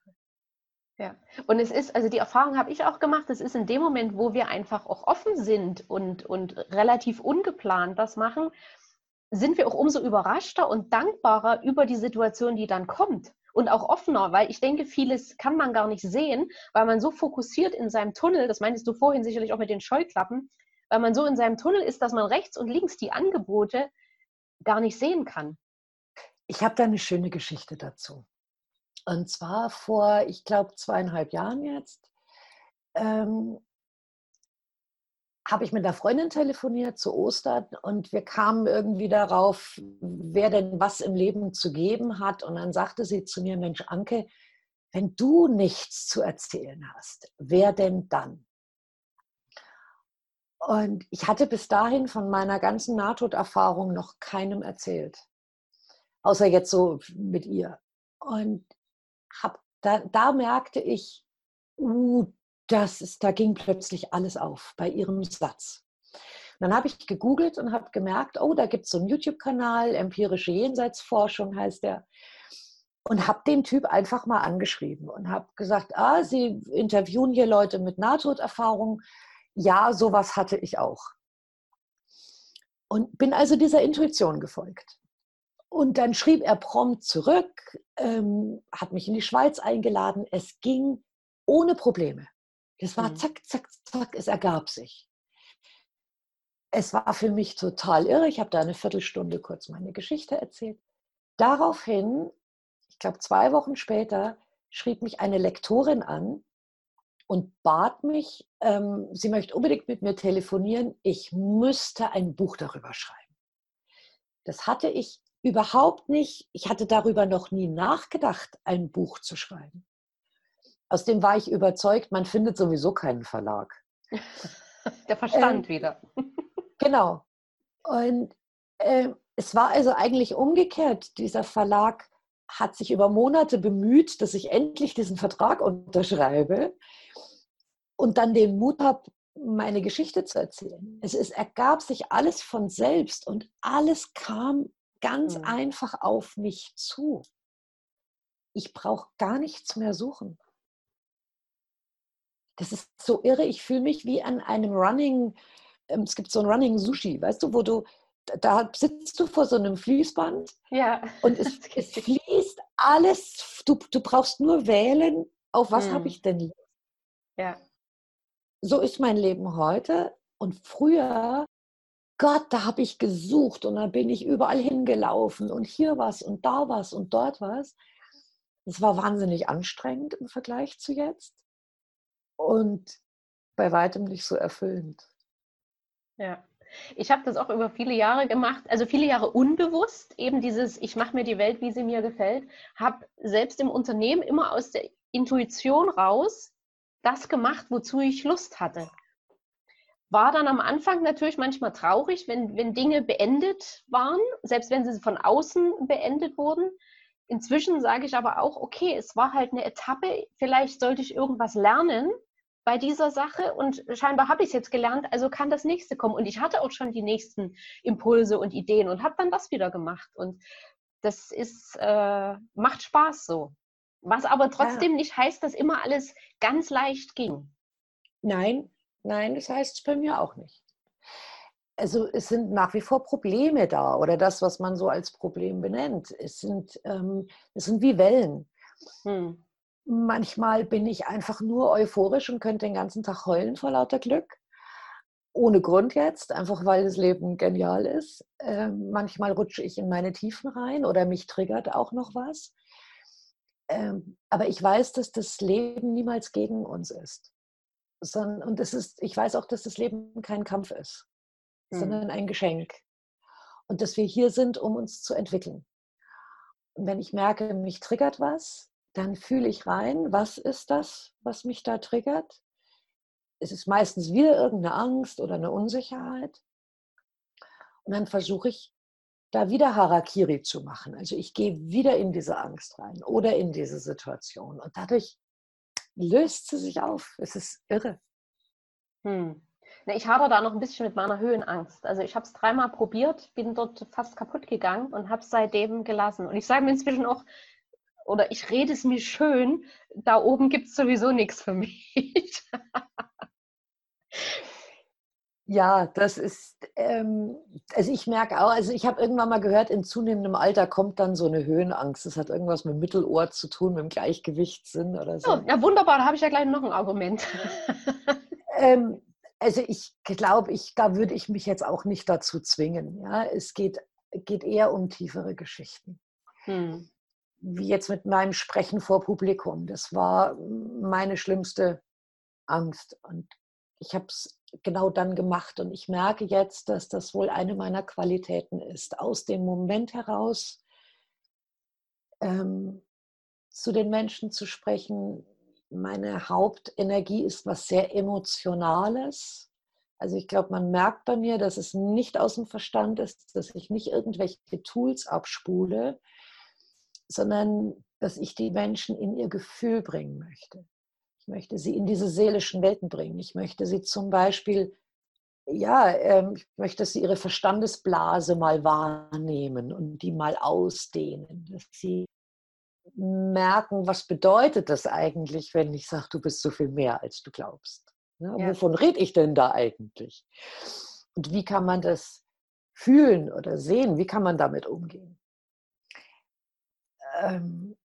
Ja, und es ist, also die Erfahrung habe ich auch gemacht, es ist in dem Moment, wo wir einfach auch offen sind und, und relativ ungeplant das machen, sind wir auch umso überraschter und dankbarer über die Situation, die dann kommt. Und auch offener, weil ich denke, vieles kann man gar nicht sehen, weil man so fokussiert in seinem Tunnel, das meintest du vorhin sicherlich auch mit den Scheuklappen, weil man so in seinem Tunnel ist, dass man rechts und links die Angebote gar nicht sehen kann. Ich habe da eine schöne Geschichte dazu. Und zwar vor, ich glaube, zweieinhalb Jahren jetzt, ähm, habe ich mit einer Freundin telefoniert zu Ostern und wir kamen irgendwie darauf, wer denn was im Leben zu geben hat. Und dann sagte sie zu mir, Mensch, Anke, wenn du nichts zu erzählen hast, wer denn dann? Und ich hatte bis dahin von meiner ganzen Nahtoderfahrung noch keinem erzählt. Außer jetzt so mit ihr. Und hab, da, da merkte ich, uh, das ist, da ging plötzlich alles auf bei ihrem Satz. Dann habe ich gegoogelt und habe gemerkt, oh, da gibt es so einen YouTube-Kanal, empirische Jenseitsforschung heißt der. Und habe den Typ einfach mal angeschrieben und habe gesagt, ah, Sie interviewen hier Leute mit Nahtoderfahrung ja, sowas hatte ich auch. Und bin also dieser Intuition gefolgt. Und dann schrieb er prompt zurück, ähm, hat mich in die Schweiz eingeladen. Es ging ohne Probleme. Das war mhm. zack, zack, zack, es ergab sich. Es war für mich total irre. Ich habe da eine Viertelstunde kurz meine Geschichte erzählt. Daraufhin, ich glaube zwei Wochen später, schrieb mich eine Lektorin an, und bat mich, ähm, sie möchte unbedingt mit mir telefonieren, ich müsste ein Buch darüber schreiben. Das hatte ich überhaupt nicht, ich hatte darüber noch nie nachgedacht, ein Buch zu schreiben. Aus dem war ich überzeugt, man findet sowieso keinen Verlag. Der Verstand ähm, wieder. Genau. Und äh, es war also eigentlich umgekehrt. Dieser Verlag hat sich über Monate bemüht, dass ich endlich diesen Vertrag unterschreibe und dann den Mut habe, meine Geschichte zu erzählen. Es ist, ergab sich alles von selbst und alles kam ganz mhm. einfach auf mich zu. Ich brauche gar nichts mehr suchen. Das ist so irre. Ich fühle mich wie an einem Running, ähm, es gibt so ein Running Sushi, weißt du, wo du, da sitzt du vor so einem Fließband ja. und es, es fließt alles. Du, du brauchst nur wählen, auf was mhm. habe ich denn. Ja so ist mein Leben heute. Und früher, Gott, da habe ich gesucht und dann bin ich überall hingelaufen und hier was und da was und dort was. Es war wahnsinnig anstrengend im Vergleich zu jetzt und bei weitem nicht so erfüllend. Ja. Ich habe das auch über viele Jahre gemacht, also viele Jahre unbewusst, eben dieses, ich mache mir die Welt, wie sie mir gefällt, habe selbst im Unternehmen immer aus der Intuition raus das gemacht, wozu ich Lust hatte. War dann am Anfang natürlich manchmal traurig, wenn, wenn Dinge beendet waren, selbst wenn sie von außen beendet wurden. Inzwischen sage ich aber auch, okay, es war halt eine Etappe, vielleicht sollte ich irgendwas lernen bei dieser Sache und scheinbar habe ich es jetzt gelernt, also kann das nächste kommen. Und ich hatte auch schon die nächsten Impulse und Ideen und habe dann das wieder gemacht. Und das ist, äh, macht Spaß so. Was aber trotzdem ja. nicht heißt, dass immer alles ganz leicht ging. Nein, nein, das heißt es bei mir auch nicht. Also es sind nach wie vor Probleme da oder das, was man so als Problem benennt. Es sind, ähm, es sind wie Wellen. Hm. Manchmal bin ich einfach nur euphorisch und könnte den ganzen Tag heulen vor lauter Glück. Ohne Grund jetzt, einfach weil das Leben genial ist. Ähm, manchmal rutsche ich in meine Tiefen rein oder mich triggert auch noch was. Ähm, aber ich weiß, dass das Leben niemals gegen uns ist. Sondern, und es ist, ich weiß auch, dass das Leben kein Kampf ist, hm. sondern ein Geschenk. Und dass wir hier sind, um uns zu entwickeln. Und wenn ich merke, mich triggert was, dann fühle ich rein, was ist das, was mich da triggert. Es ist meistens wieder irgendeine Angst oder eine Unsicherheit. Und dann versuche ich, da wieder Harakiri zu machen. Also ich gehe wieder in diese Angst rein oder in diese Situation. Und dadurch löst sie sich auf. Es ist irre. Hm. Ich hadere da noch ein bisschen mit meiner Höhenangst. Also ich habe es dreimal probiert, bin dort fast kaputt gegangen und habe es seitdem gelassen. Und ich sage mir inzwischen auch, oder ich rede es mir schön, da oben gibt es sowieso nichts für mich. ja, das ist, ähm, also ich merke auch, also ich habe irgendwann mal gehört, in zunehmendem Alter kommt dann so eine Höhenangst. Das hat irgendwas mit Mittelohr zu tun, mit dem Gleichgewichtssinn oder so. Oh, ja, wunderbar, da habe ich ja gleich noch ein Argument. ähm, also ich glaube, ich, da würde ich mich jetzt auch nicht dazu zwingen. Ja? Es geht, geht eher um tiefere Geschichten. Hm wie jetzt mit meinem Sprechen vor Publikum. Das war meine schlimmste Angst. Und ich habe es genau dann gemacht. Und ich merke jetzt, dass das wohl eine meiner Qualitäten ist, aus dem Moment heraus ähm, zu den Menschen zu sprechen. Meine Hauptenergie ist was sehr Emotionales. Also ich glaube, man merkt bei mir, dass es nicht aus dem Verstand ist, dass ich nicht irgendwelche Tools abspule, sondern dass ich die Menschen in ihr Gefühl bringen möchte. Ich möchte sie in diese seelischen Welten bringen. Ich möchte sie zum Beispiel, ja, ähm, ich möchte, dass sie ihre Verstandesblase mal wahrnehmen und die mal ausdehnen, dass sie merken, was bedeutet das eigentlich, wenn ich sage, du bist so viel mehr, als du glaubst. Ja, ja. Wovon rede ich denn da eigentlich? Und wie kann man das fühlen oder sehen? Wie kann man damit umgehen? ähm,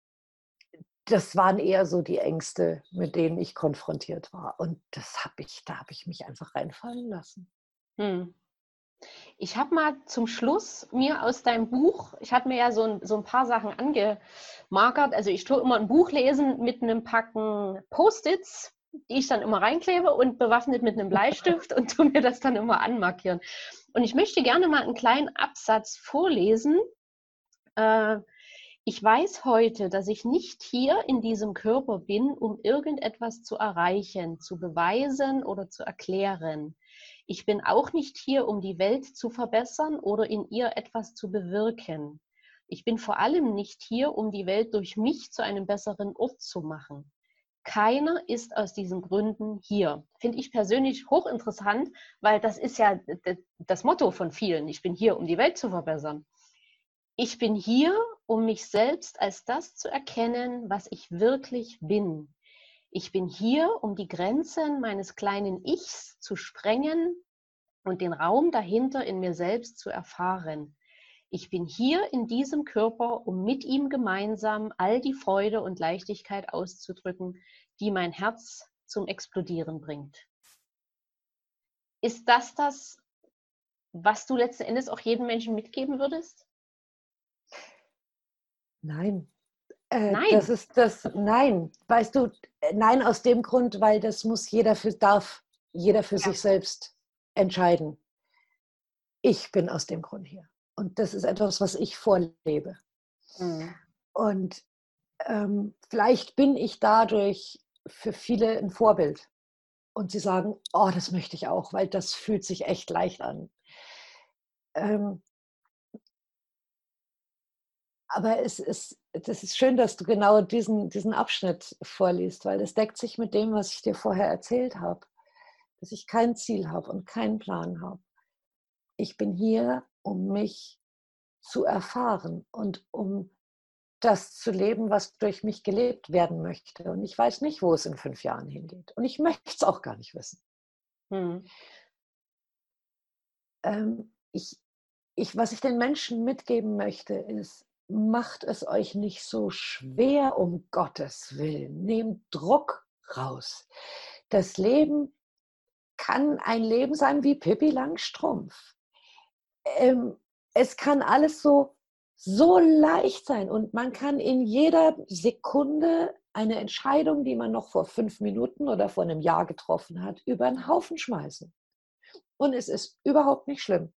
das waren eher so die Ängste, mit denen ich konfrontiert war. Und das habe ich, da habe ich mich einfach reinfallen lassen. Hm. Ich habe mal zum Schluss mir aus deinem Buch, ich hatte mir ja so ein, so ein paar Sachen angemarkert. Also ich tue immer ein Buch lesen mit einem Packen Post-its, die ich dann immer reinklebe und bewaffnet mit einem Bleistift und tue mir das dann immer anmarkieren. Und ich möchte gerne mal einen kleinen Absatz vorlesen. Äh, ich weiß heute, dass ich nicht hier in diesem Körper bin, um irgendetwas zu erreichen, zu beweisen oder zu erklären. Ich bin auch nicht hier, um die Welt zu verbessern oder in ihr etwas zu bewirken. Ich bin vor allem nicht hier, um die Welt durch mich zu einem besseren Ort zu machen. Keiner ist aus diesen Gründen hier. Finde ich persönlich hochinteressant, weil das ist ja das Motto von vielen. Ich bin hier, um die Welt zu verbessern. Ich bin hier, um mich selbst als das zu erkennen, was ich wirklich bin. Ich bin hier, um die Grenzen meines kleinen Ichs zu sprengen und den Raum dahinter in mir selbst zu erfahren. Ich bin hier in diesem Körper, um mit ihm gemeinsam all die Freude und Leichtigkeit auszudrücken, die mein Herz zum Explodieren bringt. Ist das das, was du letzten Endes auch jedem Menschen mitgeben würdest? Nein. Äh, nein. Das ist das, nein. Weißt du, äh, nein aus dem Grund, weil das muss jeder für, darf jeder für ja. sich selbst entscheiden. Ich bin aus dem Grund hier. Und das ist etwas, was ich vorlebe. Mhm. Und ähm, vielleicht bin ich dadurch für viele ein Vorbild. Und sie sagen, oh, das möchte ich auch, weil das fühlt sich echt leicht an. Ähm, aber es, es, das ist schön, dass du genau diesen, diesen Abschnitt vorliest, weil das deckt sich mit dem, was ich dir vorher erzählt habe. Dass ich kein Ziel habe und keinen Plan habe. Ich bin hier, um mich zu erfahren und um das zu leben, was durch mich gelebt werden möchte. Und ich weiß nicht, wo es in fünf Jahren hingeht. Und ich möchte es auch gar nicht wissen. Hm. Ähm, ich, ich, was ich den Menschen mitgeben möchte, ist, macht es euch nicht so schwer, um Gottes Willen. Nehmt Druck raus. Das Leben kann ein Leben sein wie Pippi Langstrumpf. Ähm, es kann alles so, so leicht sein und man kann in jeder Sekunde eine Entscheidung, die man noch vor fünf Minuten oder vor einem Jahr getroffen hat, über den Haufen schmeißen. Und es ist überhaupt nicht schlimm.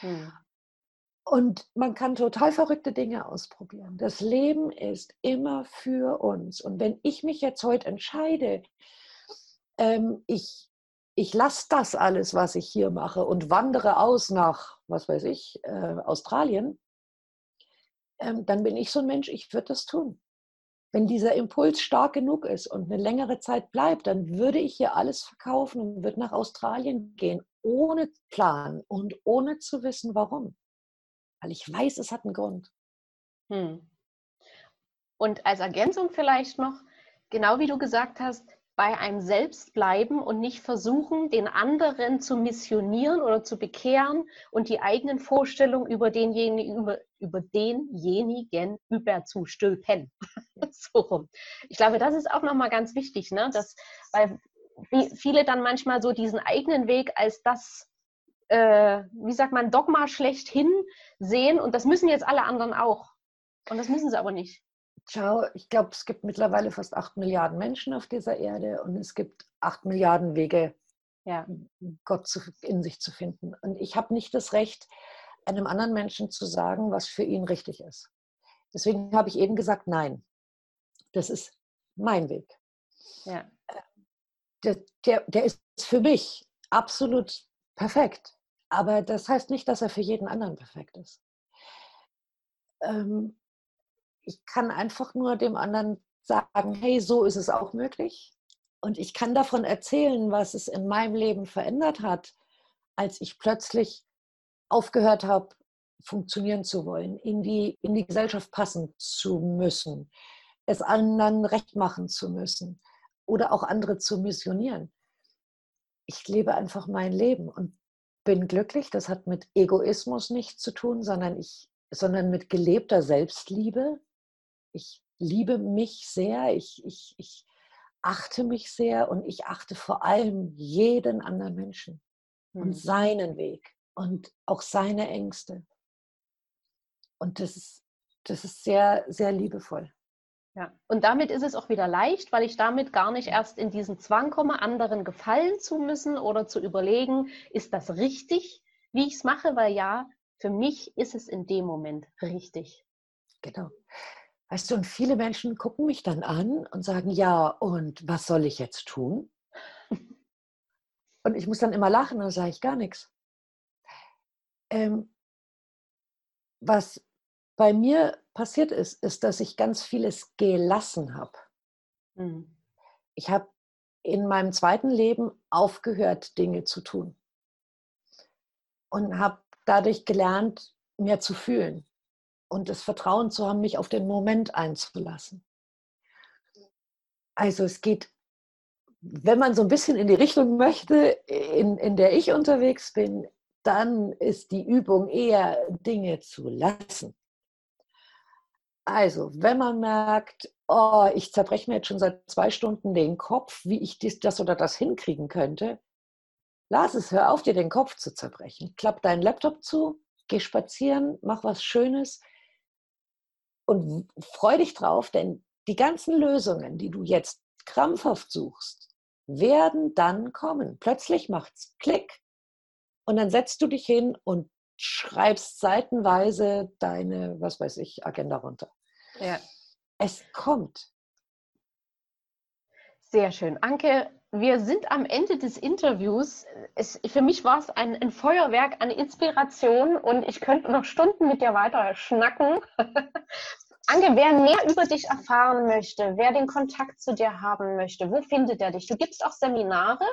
Hm. Und man kann total verrückte Dinge ausprobieren. Das Leben ist immer für uns. Und wenn ich mich jetzt heute entscheide, ähm, ich, ich lasse das alles, was ich hier mache und wandere aus nach, was weiß ich, äh, Australien, ähm, dann bin ich so ein Mensch, ich würde das tun. Wenn dieser Impuls stark genug ist und eine längere Zeit bleibt, dann würde ich hier alles verkaufen und würde nach Australien gehen, ohne Plan und ohne zu wissen, warum weil ich weiß, es hat einen Grund. Hm. Und als Ergänzung vielleicht noch, genau wie du gesagt hast, bei einem selbst bleiben und nicht versuchen, den anderen zu missionieren oder zu bekehren und die eigenen Vorstellungen über denjenigen, über, über denjenigen überzustülpen. so rum. Ich glaube, das ist auch nochmal ganz wichtig, ne? dass, weil viele dann manchmal so diesen eigenen Weg als das äh, wie sagt man, Dogma schlechthin sehen und das müssen jetzt alle anderen auch. Und das müssen sie aber nicht. Schau, ich glaube, es gibt mittlerweile fast acht Milliarden Menschen auf dieser Erde und es gibt acht Milliarden Wege, ja. Gott zu, in sich zu finden. Und ich habe nicht das Recht, einem anderen Menschen zu sagen, was für ihn richtig ist. Deswegen habe ich eben gesagt, nein, das ist mein Weg. Ja. Der, der, der ist für mich absolut perfekt. Aber das heißt nicht, dass er für jeden anderen perfekt ist. Ähm, ich kann einfach nur dem anderen sagen, hey, so ist es auch möglich. Und ich kann davon erzählen, was es in meinem Leben verändert hat, als ich plötzlich aufgehört habe, funktionieren zu wollen, in die, in die Gesellschaft passen zu müssen, es anderen recht machen zu müssen oder auch andere zu missionieren. Ich lebe einfach mein Leben und bin glücklich. Das hat mit Egoismus nichts zu tun, sondern, ich, sondern mit gelebter Selbstliebe. Ich liebe mich sehr, ich, ich, ich achte mich sehr und ich achte vor allem jeden anderen Menschen hm. und seinen Weg und auch seine Ängste. Und das ist, das ist sehr, sehr liebevoll. Ja, und damit ist es auch wieder leicht, weil ich damit gar nicht erst in diesen Zwang komme, anderen gefallen zu müssen oder zu überlegen, ist das richtig, wie ich es mache, weil ja, für mich ist es in dem Moment richtig. Genau. Weißt du, und viele Menschen gucken mich dann an und sagen, ja, und was soll ich jetzt tun? Und ich muss dann immer lachen und sage ich gar nichts. Ähm, was bei mir passiert ist, ist, dass ich ganz vieles gelassen habe. Mhm. Ich habe in meinem zweiten Leben aufgehört, Dinge zu tun und habe dadurch gelernt, mehr zu fühlen und das Vertrauen zu haben, mich auf den Moment einzulassen. Also es geht, wenn man so ein bisschen in die Richtung möchte, in, in der ich unterwegs bin, dann ist die Übung eher Dinge zu lassen. Also, wenn man merkt, oh, ich zerbreche mir jetzt schon seit zwei Stunden den Kopf, wie ich dies, das oder das hinkriegen könnte, lass es, hör auf, dir den Kopf zu zerbrechen. Klapp deinen Laptop zu, geh spazieren, mach was Schönes und freu dich drauf, denn die ganzen Lösungen, die du jetzt krampfhaft suchst, werden dann kommen. Plötzlich macht's Klick und dann setzt du dich hin und schreibst seitenweise deine, was weiß ich, Agenda runter. Ja. Es kommt. Sehr schön. Anke, wir sind am Ende des Interviews. Es, für mich war es ein, ein, Feuerwerk an Inspiration und ich könnte noch Stunden mit dir weiter schnacken. Anke, wer mehr über dich erfahren möchte, wer den Kontakt zu dir haben möchte, wo findet er dich? Du gibst auch Seminare?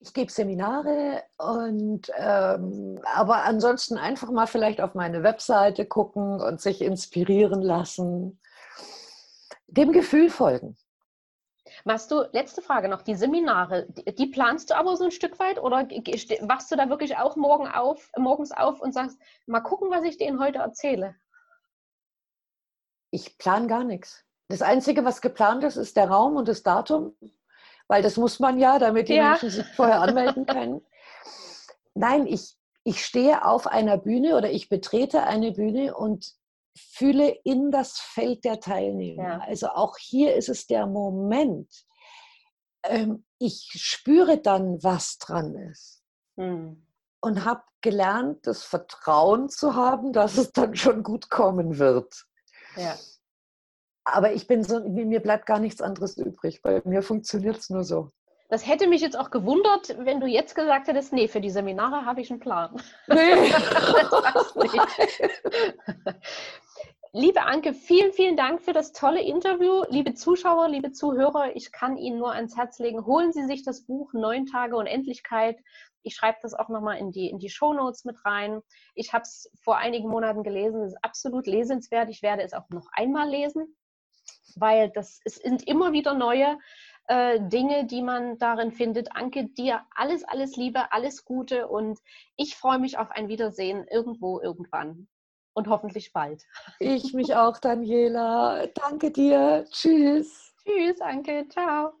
Ich gebe Seminare und ähm, aber ansonsten einfach mal vielleicht auf meine Webseite gucken und sich inspirieren lassen. Dem Gefühl folgen. Machst du, letzte Frage noch, die Seminare, die, die, planst du aber so ein Stück weit oder wachst du da wirklich auch morgen auf, morgens auf und sagst, mal gucken, was ich denen heute erzähle? Ich plane gar nichts. Das Einzige, was geplant ist, ist der Raum und das Datum, weil das muss man ja, damit die ja. Menschen sich vorher anmelden können. Nein, ich, ich stehe auf einer Bühne oder ich betrete eine Bühne und fühle in das Feld der Teilnehmer. Ja. Also auch hier ist es der Moment. Ähm, ich spüre dann, was dran ist. Hm. Und habe gelernt, das Vertrauen zu haben, dass es dann schon gut kommen wird. Ja. Aber ich bin so, mir bleibt gar nichts anderes übrig. Bei mir funktioniert es nur so. Das hätte mich jetzt auch gewundert, wenn du jetzt gesagt hättest, nee, für die Seminare habe ich einen Plan. Nee. Liebe Anke, vielen, vielen Dank für das tolle Interview. Liebe Zuschauer, liebe Zuhörer, ich kann Ihnen nur ans Herz legen, holen Sie sich das Buch Neun Tage Unendlichkeit. Ich schreibe das auch nochmal in die, in die Shownotes mit rein. Ich habe es vor einigen Monaten gelesen. Es ist absolut lesenswert. Ich werde es auch noch einmal lesen, weil das es sind immer wieder neue äh, Dinge, die man darin findet. Anke, dir alles, alles Liebe, alles Gute und ich freue mich auf ein Wiedersehen irgendwo, irgendwann und hoffentlich bald. Ich mich auch, Daniela. Danke dir. Tschüss. Tschüss, Anke. Ciao.